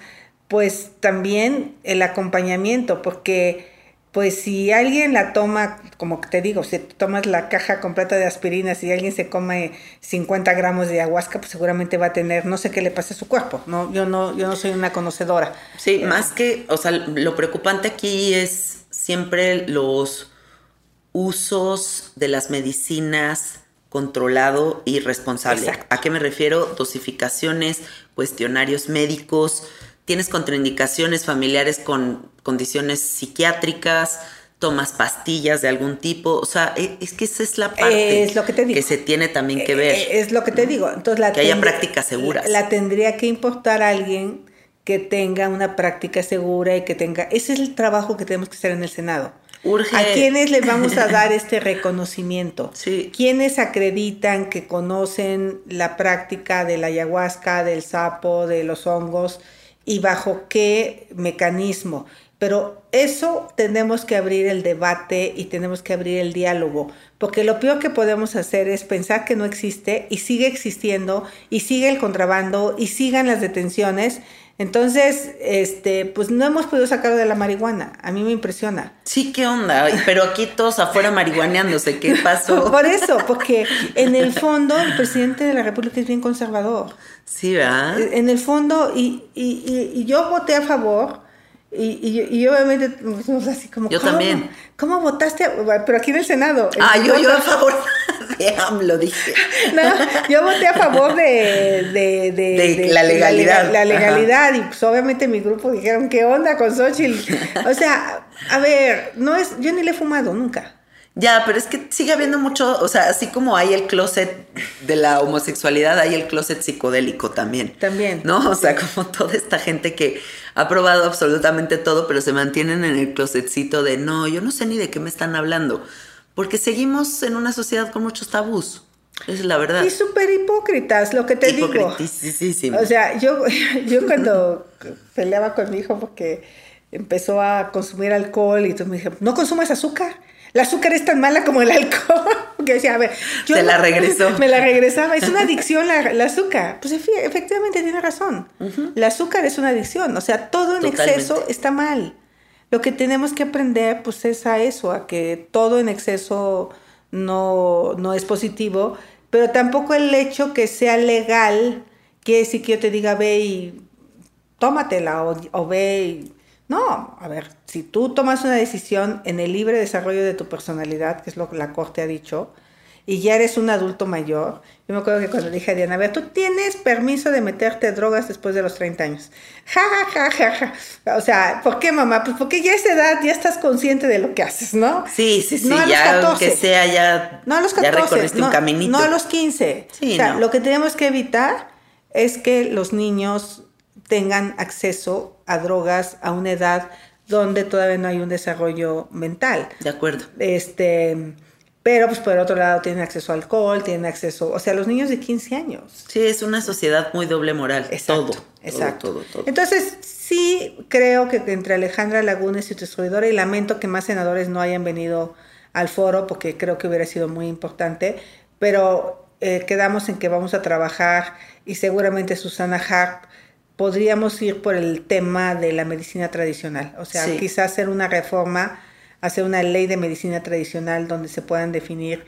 pues también el acompañamiento, porque pues si alguien la toma, como te digo, si tomas la caja completa de aspirinas si alguien se come 50 gramos de ayahuasca, pues seguramente va a tener, no sé qué le pasa a su cuerpo, no, yo no, yo no soy una conocedora. Sí, más que, o sea, lo preocupante aquí es siempre los usos de las medicinas controlado y responsable. ¿A qué me refiero? Dosificaciones, cuestionarios médicos, tienes contraindicaciones familiares con condiciones psiquiátricas, tomas pastillas de algún tipo, o sea, e, es que esa es la parte es lo que, te digo. que se tiene también que ver. Es lo que te digo. Entonces, la que haya prácticas seguras. La, la tendría que importar alguien que tenga una práctica segura y que tenga... Ese es el trabajo que tenemos que hacer en el Senado ¿A quiénes les vamos a dar este reconocimiento? Sí. ¿Quiénes acreditan que conocen la práctica de la ayahuasca, del sapo, de los hongos y bajo qué mecanismo? Pero eso tenemos que abrir el debate y tenemos que abrir el diálogo, porque lo peor que podemos hacer es pensar que no existe y sigue existiendo y sigue el contrabando y sigan las detenciones entonces, este, pues no hemos podido sacarlo de la marihuana. A mí me impresiona. Sí, qué onda. Pero aquí todos afuera marihuaneándose. ¿Qué pasó? Por eso, porque en el fondo el presidente de la República es bien conservador. Sí, ¿verdad? En el fondo, y, y, y yo voté a favor y, y, obviamente, pues, así como. Yo también. ¿Cómo votaste? Pero aquí en el Senado. Ah, yo, yo a favor de AMLO, dije. No, yo voté a favor de. De, de, la legalidad. La, legalidad. Y pues obviamente mi grupo dijeron, ¿qué onda con Xochitl? O sea, a ver, no es. Yo ni le he fumado nunca. Ya, pero es que sigue habiendo mucho, o sea, así como hay el closet de la homosexualidad, hay el closet psicodélico también. También. ¿No? O sea, como toda esta gente que ha probado absolutamente todo, pero se mantienen en el closetcito de, no, yo no sé ni de qué me están hablando. Porque seguimos en una sociedad con muchos tabús. Es la verdad. Y súper hipócritas, lo que te digo. O sea, yo, yo cuando peleaba con mi hijo porque empezó a consumir alcohol y entonces me dije, no consumas azúcar. El azúcar es tan mala como el alcohol. Porque decía, a ver, yo Te la regresó. Me la regresaba. Es una adicción la, el azúcar. Pues efectivamente tiene razón. El azúcar es una adicción. O sea, todo en Totalmente. exceso está mal. Lo que tenemos que aprender, pues, es a eso, a que todo en exceso no, no es positivo, pero tampoco el hecho que sea legal quiere decir que yo te diga ve y tómatela o, o ve y... No, a ver, si tú tomas una decisión en el libre desarrollo de tu personalidad, que es lo que la Corte ha dicho, y ya eres un adulto mayor, yo me acuerdo que cuando le dije a Diana, a ver, tú tienes permiso de meterte drogas después de los 30 años. Ja, ja, ja, ja, ja. O sea, ¿por qué mamá? Pues porque ya a esa edad ya estás consciente de lo que haces, ¿no? Sí, sí, sí, No a los ya 14. aunque sea ya, No a los ya 14. recorriste no, un caminito. No a los 15. Sí, o sea, no. lo que tenemos que evitar es que los niños tengan acceso a drogas a una edad donde todavía no hay un desarrollo mental. De acuerdo. Este, pero pues por otro lado tienen acceso a alcohol, tienen acceso, o sea, los niños de 15 años. Sí, es una sociedad muy doble moral. Exacto, todo. exacto. Todo, todo, todo. Entonces, sí creo que entre Alejandra Lagunes y tu distribuidora, y lamento que más senadores no hayan venido al foro, porque creo que hubiera sido muy importante, pero eh, quedamos en que vamos a trabajar y seguramente Susana Hart podríamos ir por el tema de la medicina tradicional, o sea, Sí. quizás hacer una reforma, hacer una ley de medicina tradicional donde se puedan definir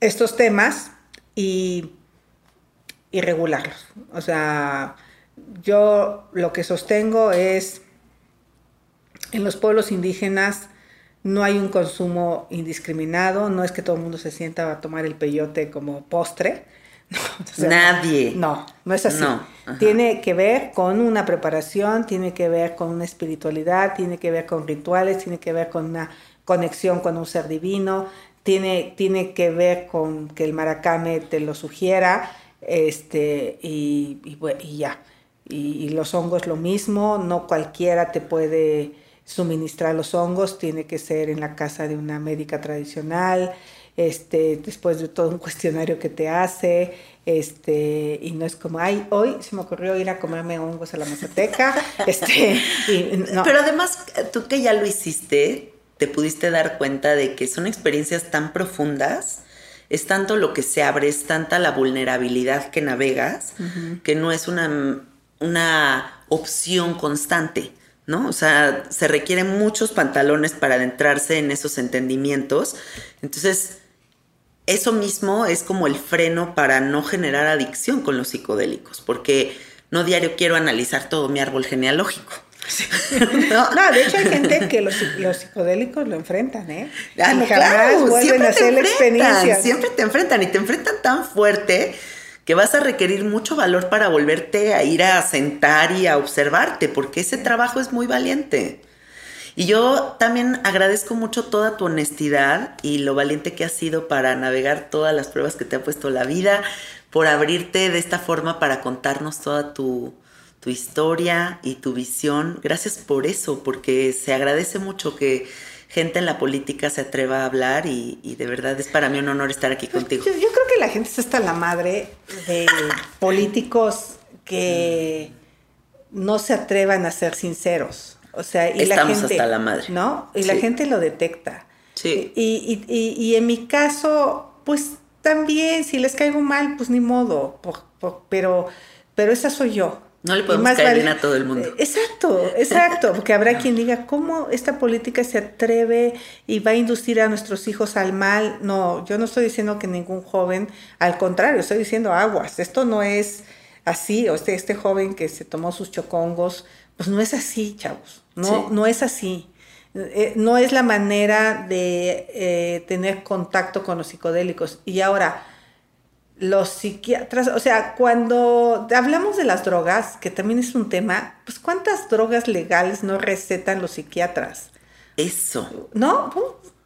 estos temas y y regularlos. O sea, yo lo que sostengo es, en los pueblos indígenas no hay un consumo indiscriminado, no es que todo el mundo se sienta a tomar el peyote como postre. No, o sea, Nadie. No, no es así. No, Tiene que ver con una preparación, tiene que ver con una espiritualidad, tiene que ver con rituales, tiene que ver con una conexión con un ser divino, tiene, tiene que ver con que el maracame te lo sugiera, este, y, y y ya. Y, y los hongos lo mismo, no cualquiera te puede suministrar los hongos, tiene que ser en la casa de una médica tradicional, este, después de todo un cuestionario que te hace, este, y no es como, ay, hoy se me ocurrió ir a comerme hongos a la mazateca, este, y no. Pero además, tú que ya lo hiciste, te pudiste dar cuenta de que son experiencias tan profundas, es tanto lo que se abre, es tanta la vulnerabilidad que navegas, que no es una, una opción constante, ¿no? O sea, se requieren muchos pantalones para adentrarse en esos entendimientos. Entonces, eso mismo es como el freno para no generar adicción con los psicodélicos, porque no diario quiero analizar todo mi árbol genealógico. ¿No? No, de hecho hay gente que los, los psicodélicos lo enfrentan, ¿eh? Ah, y no, jamás claro, vuelven siempre a hacer la enfrentan, experiencia. siempre te enfrentan y te enfrentan tan fuerte que vas a requerir mucho valor para volverte a ir a sentar y a observarte, porque ese trabajo es muy valiente. Y yo también agradezco mucho toda tu honestidad y lo valiente que has sido para navegar todas las pruebas que te ha puesto la vida, por abrirte de esta forma para contarnos toda tu, tu historia y tu visión. Gracias por eso, porque se agradece mucho que gente en la política se atreva a hablar y, y de verdad es para mí un honor estar aquí contigo. Yo, yo creo que la gente está hasta la madre de políticos que no se atrevan a ser sinceros. O sea, y la Estamos gente, hasta la madre. ¿no? Y la gente lo detecta. Sí. Y, y- y- y en mi caso, pues también, si les caigo mal, pues ni modo. por- por- pero, pero esa soy yo. No le podemos caer vale- bien a todo el mundo. Exacto, exacto, porque habrá quien diga, ¿cómo esta política se atreve y va a inducir a nuestros hijos al mal? No, yo no estoy diciendo que ningún joven, al contrario, estoy diciendo aguas, esto no es así, o este, este joven que se tomó sus chocongos, pues no es así, chavos, no, Sí. no es así. Eh, no es la manera de eh, tener contacto con los psicodélicos. Y ahora, los psiquiatras, o sea, cuando hablamos de las drogas, que también es un tema, pues ¿cuántas drogas legales no recetan los psiquiatras? Eso. ¿No? Pum,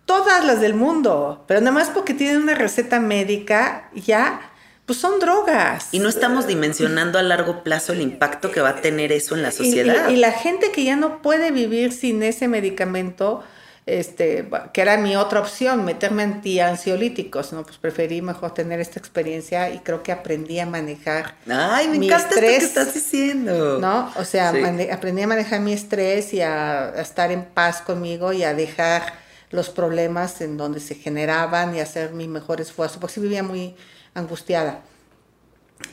Todas las del mundo, pero nada más porque tienen una receta médica, ya, pues son drogas. Y no estamos dimensionando a largo plazo el impacto que va a tener eso en la Y- y- sociedad. Y, la gente que ya no puede vivir sin ese medicamento, este, que era mi otra opción, meterme antiansiolíticos, ¿no? Pues preferí mejor tener esta experiencia y creo que aprendí a manejar Ay, me mi encanta esto estrés, que estás diciendo. ¿no? O sea, Sí. aprendí a manejar mi estrés y a, a estar en paz conmigo y a dejar los problemas en donde se generaban y hacer mi mejor esfuerzo, porque sí vivía muy angustiada.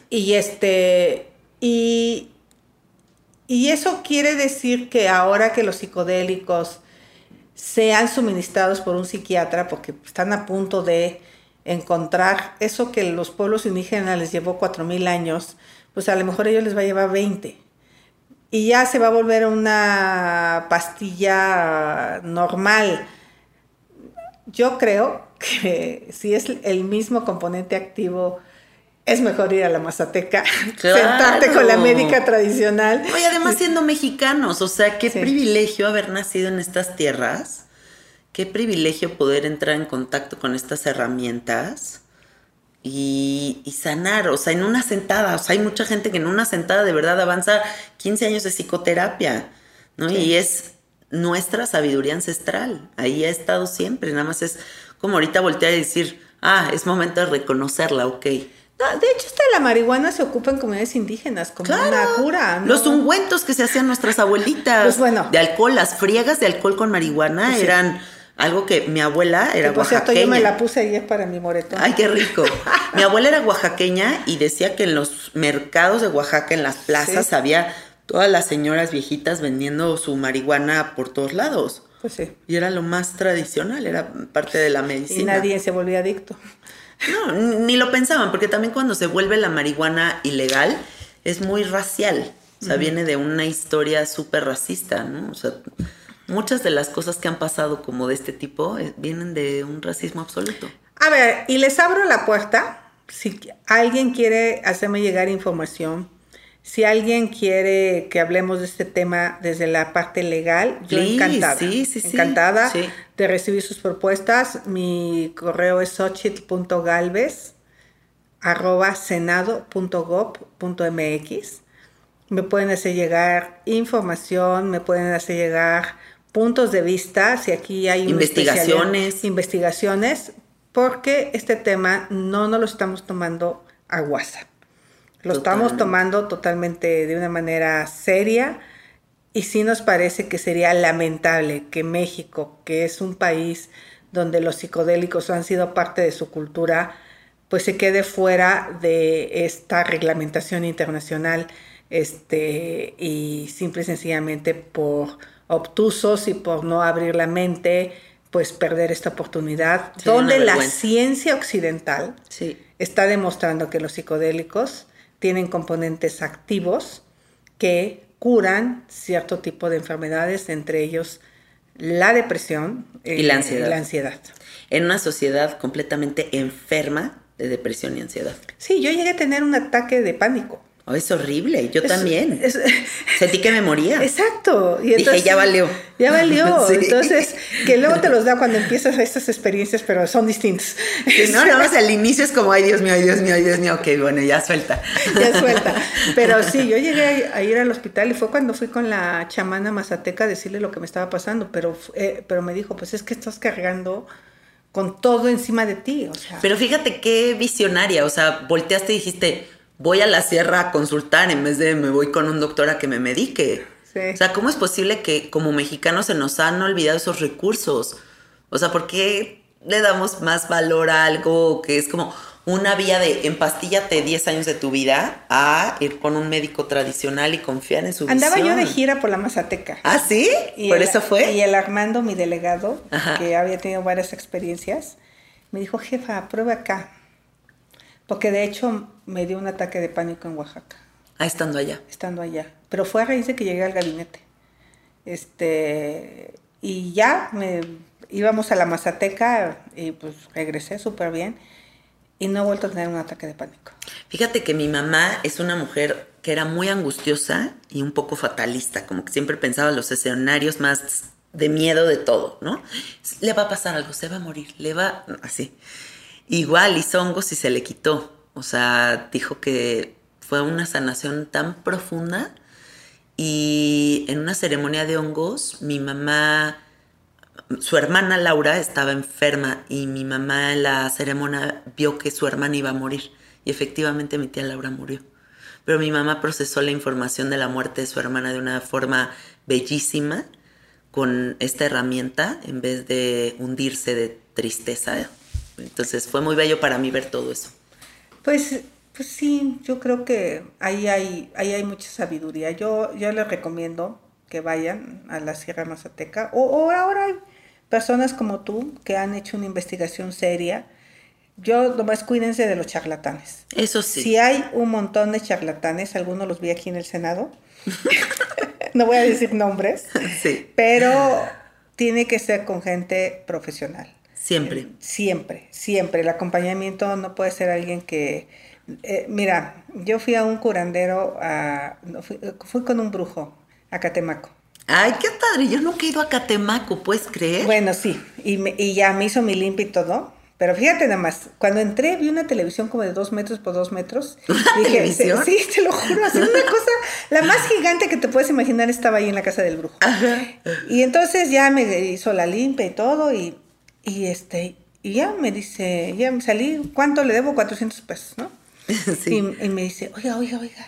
Y este, y, y eso quiere decir que ahora que los psicodélicos sean suministrados por un psiquiatra, porque están a punto de encontrar eso que los pueblos indígenas les llevó 4.000 años, pues a lo mejor a ellos les va a llevar 20. Y ya se va a volver una pastilla normal. Yo creo que si es el mismo componente activo, es mejor ir a la mazateca, Claro. sentarte con la médica tradicional. Y además siendo mexicanos, o sea, qué Sí. privilegio haber nacido en estas tierras, qué privilegio poder entrar en contacto con estas herramientas y, y sanar, o sea, en una sentada, o sea, hay mucha gente que en una sentada de verdad avanza 15 años de psicoterapia, ¿no? Sí. Y es nuestra sabiduría ancestral, ahí ha estado siempre, nada más es como ahorita voltear y decir, ah, es momento de reconocerla, ok. No, de hecho, hasta la marihuana se ocupa en comunidades indígenas como una cura. ¿no? Los ungüentos que se hacían nuestras abuelitas Pues bueno. de alcohol, las friegas de alcohol con marihuana Pues sí. eran algo que mi abuela era Que, por cierto, yo me la puse ayer para mi moretón. Ay, qué rico. mi abuela era oaxaqueña y decía que en los mercados de Oaxaca, en las plazas, Sí. había todas las señoras viejitas vendiendo su marihuana por todos lados. Pues sí. Y era lo más tradicional, era parte de la Y medicina. nadie se volvió adicto. No, ni lo pensaban, porque también cuando se vuelve la marihuana ilegal es muy racial. O sea, viene de una historia súper racista, ¿no? O sea, muchas de las cosas que han pasado como de este tipo eh, vienen de un racismo absoluto. A ver, y les abro la puerta. Si alguien quiere hacerme llegar información, si alguien quiere que hablemos de este tema desde la parte legal, yo encantada. sí, sí, sí, encantada de recibir sus propuestas. Mi correo es xochitl.galvez arroba senado.gov.mx. Me pueden hacer llegar información, me pueden hacer llegar puntos de vista, si aquí hay Investigaciones. investigaciones, porque este tema no nos lo estamos tomando a guasa. Lo estamos tomando totalmente de una manera seria y sí nos parece que sería lamentable que México, que es un país donde los psicodélicos han sido parte de su cultura, pues se quede fuera de esta reglamentación internacional este, y simple y sencillamente por obtusos y por no abrir la mente, pues perder esta oportunidad, donde la ciencia occidental Sí. está demostrando que los psicodélicos tienen componentes activos que curan cierto tipo de enfermedades, entre ellos la depresión eh, Y la ansiedad. la ansiedad. En una sociedad completamente enferma de depresión y ansiedad. Sí, yo llegué a tener un ataque de pánico. Oh, es horrible, yo Es- también. es- Sentí que me moría. exacto. Y Dije, "Ya valió". Ya valió. Sí. Entonces, que luego te los da cuando empiezas estas experiencias, pero son distintas. Sí, no, nada más al inicio es como, ay Dios mío, ay Dios mío, ay Dios mío, ok, bueno, ya suelta. ya suelta. Pero sí, yo llegué a, a ir al hospital y fue cuando fui con la chamana mazateca a decirle lo que me estaba pasando, pero, eh, pero me dijo, pues es que estás cargando con todo encima de ti, o sea. Pero fíjate qué visionaria, o sea, volteaste y dijiste, voy a la sierra a consultar en vez de me voy con un doctor a que me medique. Sí. O sea, ¿cómo es posible que como mexicanos se nos han olvidado esos recursos? O sea, ¿por qué le damos más valor a algo que es como una vía de empastíllate 10 años de tu vida a ir con un médico tradicional y confiar en su Andaba yo visión? de gira por la mazateca. ¿Ah, sí? ¿Por el- eso fue? Y el Armando, mi delegado, Ajá. que había tenido varias experiencias, me dijo, jefa, prueba acá. Porque de hecho me dio un ataque de pánico en Oaxaca. Ah, estando allá. estando allá. Pero fue a raíz de que llegué al gabinete. Este, y ya me íbamos a la Mazateca y pues regresé súper bien y no he vuelto a tener un ataque de pánico. Fíjate que mi mamá es una mujer que era muy angustiosa y un poco fatalista, como que siempre pensaba los escenarios más de miedo de todo, ¿no? Le va a pasar algo, se va a morir, le va así. Igual hizo hongos y se le quitó. O sea, dijo que fue una sanación tan profunda y en una ceremonia de hongos mi mamá su hermana Laura estaba enferma y mi mamá en la ceremonia vio que su hermana iba a morir. Y efectivamente mi tía Laura murió. Pero mi mamá procesó la información de la muerte de su hermana de una forma bellísima con esta herramienta en vez de hundirse de tristeza. Entonces fue muy bello para mí ver todo eso. Pues, pues sí, yo creo que ahí hay, ahí hay mucha sabiduría. Yo, yo les recomiendo que vayan a la Sierra Mazateca. O, o ahora hay personas como tú que han hecho una investigación seria. Yo nomás cuídense de los charlatanes. Eso sí. Si hay un montón de charlatanes, algunos los vi aquí en el Senado. no voy a decir nombres, Sí. pero tiene que ser con gente profesional. Siempre. Siempre, siempre. El acompañamiento no puede ser alguien que... eh, mira, yo fui a un curandero, a, fui, fui con un brujo a Catemaco. Ay, qué padre. Yo nunca he ido a Catemaco, ¿puedes creer? Bueno, sí, y, me- y ya me hizo mi limpia y todo. Pero fíjate nada más, cuando entré vi una televisión como de dos metros por dos metros. ¿Una Dije, televisión? Sí, te lo juro, así una cosa, la más gigante que te puedes imaginar estaba ahí en la casa del brujo. Y entonces ya me hizo la limpia y todo, y, y este, y ya me dice, ya me salí, ¿cuánto le debo? 400 pesos, ¿no? sí. Y, y me dice, oiga, oiga, oiga,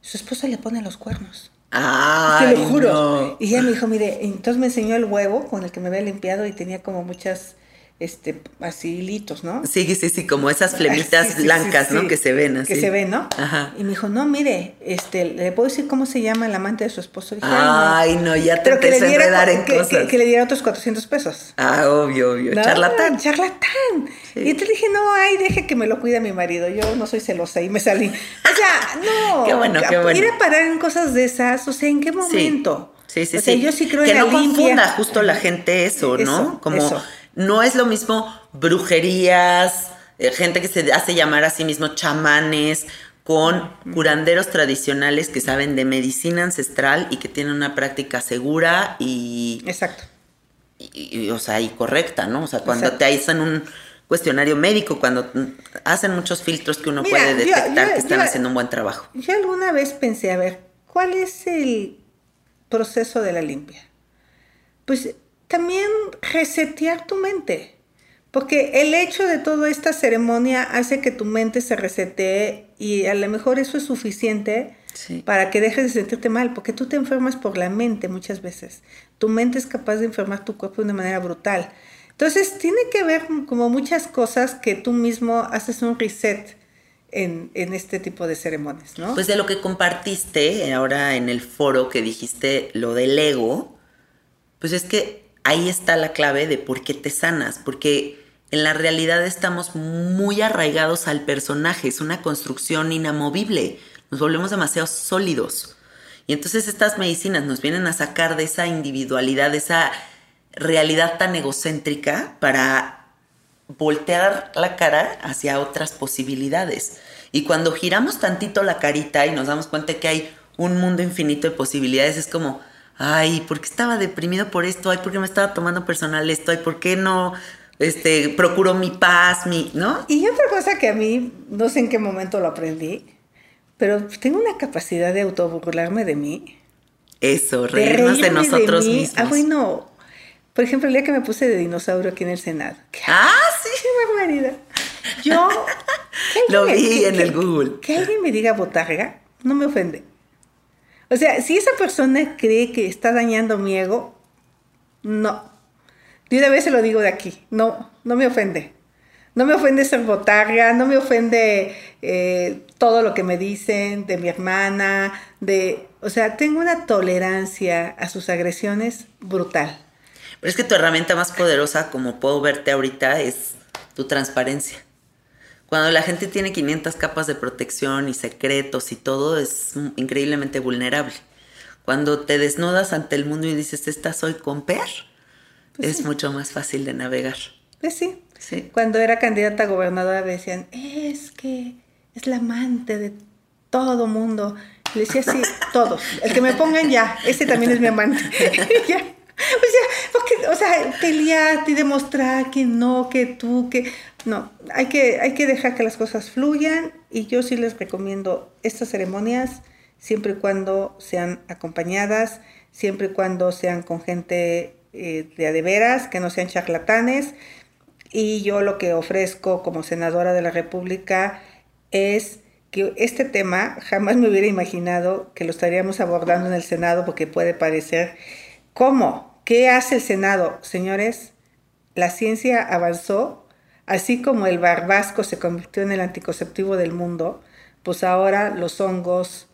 su esposa le pone los cuernos. Ay, Te lo juro. no. Y ella me dijo, mire, entonces me enseñó el huevo con el que me había limpiado y tenía como muchas, este, así hilitos, ¿no? Sí, sí, sí, como esas flemitas Sí, sí, sí, blancas, ¿no? Que se ven así. Que se ven, ¿no? Ajá. Y me dijo, no, mire, este, ¿le puedo decir cómo se llama el amante de su esposo? Dije, "Ay, no, ya te Pero que le, empecé a diera, enredar en que, cosas. que- que le diera otros 400 pesos. Ah, obvio, obvio. ¿no? Charlatán. Charlatán. Y entonces dije, no, ay, deje que me lo cuide mi marido. Yo no soy celosa y me salí. O sea, no. Qué bueno, qué bueno. Ir a parar en cosas de esas, o sea, ¿en qué momento? Sí, sí, o sea, sí. yo sí creo que en la no limpia. confunda justo la gente eso, ¿no? Eso, Como eso. No es lo mismo brujerías, eh, gente que se hace llamar a sí mismo chamanes, con curanderos tradicionales que saben de medicina ancestral y que tienen una práctica segura y, Exacto. y- y, o sea, y correcta, ¿no? O sea, cuando Exacto. te hacen un cuestionario médico, cuando hacen muchos filtros que uno Mira, puede yo- detectar yo- que están yo- haciendo un buen trabajo. Yo alguna vez pensé, a ver, ¿cuál es el proceso de la limpia? Pues también resetear tu mente. Porque el hecho de toda esta ceremonia hace que tu mente se resetee y a lo mejor eso es suficiente Sí. para que dejes de sentirte mal, porque tú te enfermas por la mente muchas veces. Tu mente es capaz de enfermar tu cuerpo de una manera brutal. Entonces, tiene que haber como muchas cosas que tú mismo haces un reset en, en este tipo de ceremonias, ¿no? Pues de lo que compartiste ahora en el foro que dijiste lo del ego, pues es que ahí está la clave de por qué te sanas, porque en la realidad estamos muy arraigados al personaje, es una construcción inamovible, nos volvemos demasiado sólidos. Y entonces estas medicinas nos vienen a sacar de esa individualidad, de esa realidad tan egocéntrica para voltear la cara hacia otras posibilidades. Y cuando giramos tantito la carita y nos damos cuenta que hay un mundo infinito de posibilidades, es como, ay, ¿por qué estaba deprimido por esto? Ay, ¿por qué me estaba tomando personal esto? Ay, ¿por qué no este, procuro mi paz, mi, ¿no? Y otra cosa que a mí, no sé en qué momento lo aprendí, pero tengo una capacidad de autoburlarme de mí. Eso, de reírnos de reírme nosotros mí. mismos. Ah, bueno, por ejemplo, el día que me puse de dinosaurio aquí en el Senado. ¡Qué Ah, sí. barbaridad! Yo... Lo vi en que- el Google. Que alguien me diga botarga, no me ofende. O sea, si esa persona cree que está dañando mi ego, no. De una vez se lo digo de aquí, no, no me ofende. No me ofende ser botarga, no me ofende eh, todo lo que me dicen de mi hermana, de... O sea, tengo una tolerancia a sus agresiones brutal. Pero es que tu herramienta más poderosa, como puedo verte ahorita, es tu transparencia. Cuando la gente tiene 500 capas de protección y secretos y todo, es increíblemente vulnerable. Cuando te desnudas ante el mundo y dices, esta soy comper, es mucho más fácil de navegar. Pues sí. Sí. Cuando era candidata a gobernadora decían, es que es la amante de todo mundo. Le decía, sí, todos. El que me pongan ya, ese también es mi amante. ya. O sea, porque, o sea, pelearte y demostrar que no, que tú, que... No, hay que, hay que dejar que las cosas fluyan y yo sí les recomiendo estas ceremonias siempre y cuando sean acompañadas, siempre y cuando sean con gente eh, de a de veras, que no sean charlatanes. Y yo lo que ofrezco como senadora de la República es que este tema jamás me hubiera imaginado que lo estaríamos abordando en el Senado porque puede parecer, ¿cómo? ¿Qué hace el Senado? Señores, la ciencia avanzó, así como el barbasco se convirtió en el anticonceptivo del mundo, pues ahora los hongos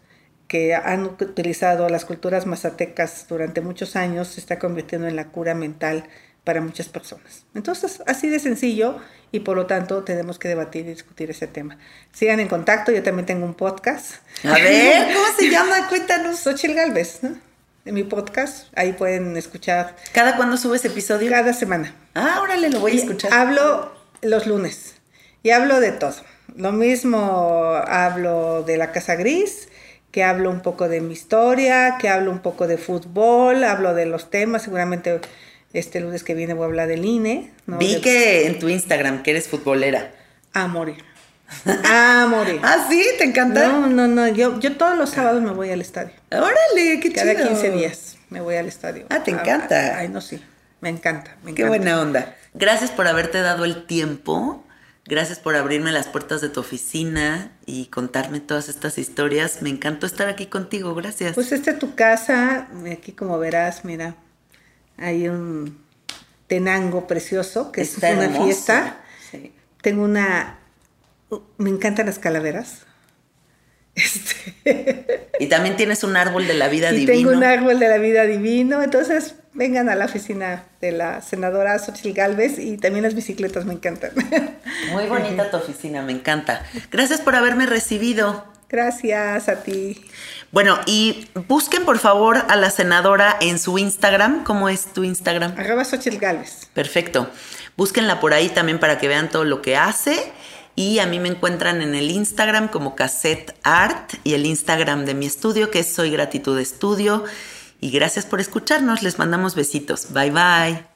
que han utilizado las culturas mazatecas durante muchos años se está convirtiendo en la cura mental para muchas personas. Entonces, así de sencillo y por lo tanto tenemos que debatir y discutir ese tema. Sigan en contacto, yo también tengo un podcast. A ver, ¿cómo se llama? Cuéntanos. Xochil Galvez, ¿no? En mi podcast, ahí pueden escuchar. ¿Cada cuándo subes episodio? Cada semana. Ah, órale, lo voy a escuchar. Hablo los lunes y hablo de todo. Lo mismo hablo de la Casa Gris, que hablo un poco de mi historia, que hablo un poco de fútbol, hablo de los temas, seguramente este lunes que viene voy a hablar del INE. ¿no? Vi De- que en tu Instagram que eres futbolera. A morir. A morir. Ah, sí, te encanta. No, no, no, yo, yo todos los sábados me voy al estadio. Órale, qué Cada chido. 15 días me voy al estadio. Ah, te encanta. Ay, no, sí. Me encanta, me Qué buena onda. Gracias por haberte dado el tiempo. Gracias por abrirme las puertas de tu oficina y contarme todas estas historias. Me encantó estar aquí contigo. Gracias. Pues esta es tu casa. Aquí como verás, mira, hay un tenango precioso, que Está es una hermoso. fiesta. Sí. Tengo una... Me encantan las calaveras. Este, Y también tienes un árbol de la vida y divino. tengo un árbol de la vida divino. Entonces, vengan a la oficina de la senadora Xochitl Galvez y también las bicicletas me encantan. Muy bonita tu oficina, me encanta. Gracias por haberme recibido. Gracias a ti. Bueno, y busquen por favor a la senadora en su Instagram. ¿Cómo es tu Instagram? Arroba Xochitl Galvez. Perfecto. Búsquenla por ahí también para que vean todo lo que hace. Y a mí me encuentran en el Instagram como Cassette Art y el Instagram de mi estudio que es Soy Gratitud Estudio. Y gracias por escucharnos. Les mandamos besitos. Bye bye.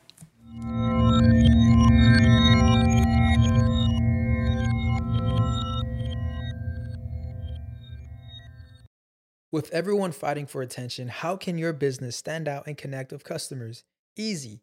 With everyone fighting for attention, how can your business stand out and connect with customers? Easy.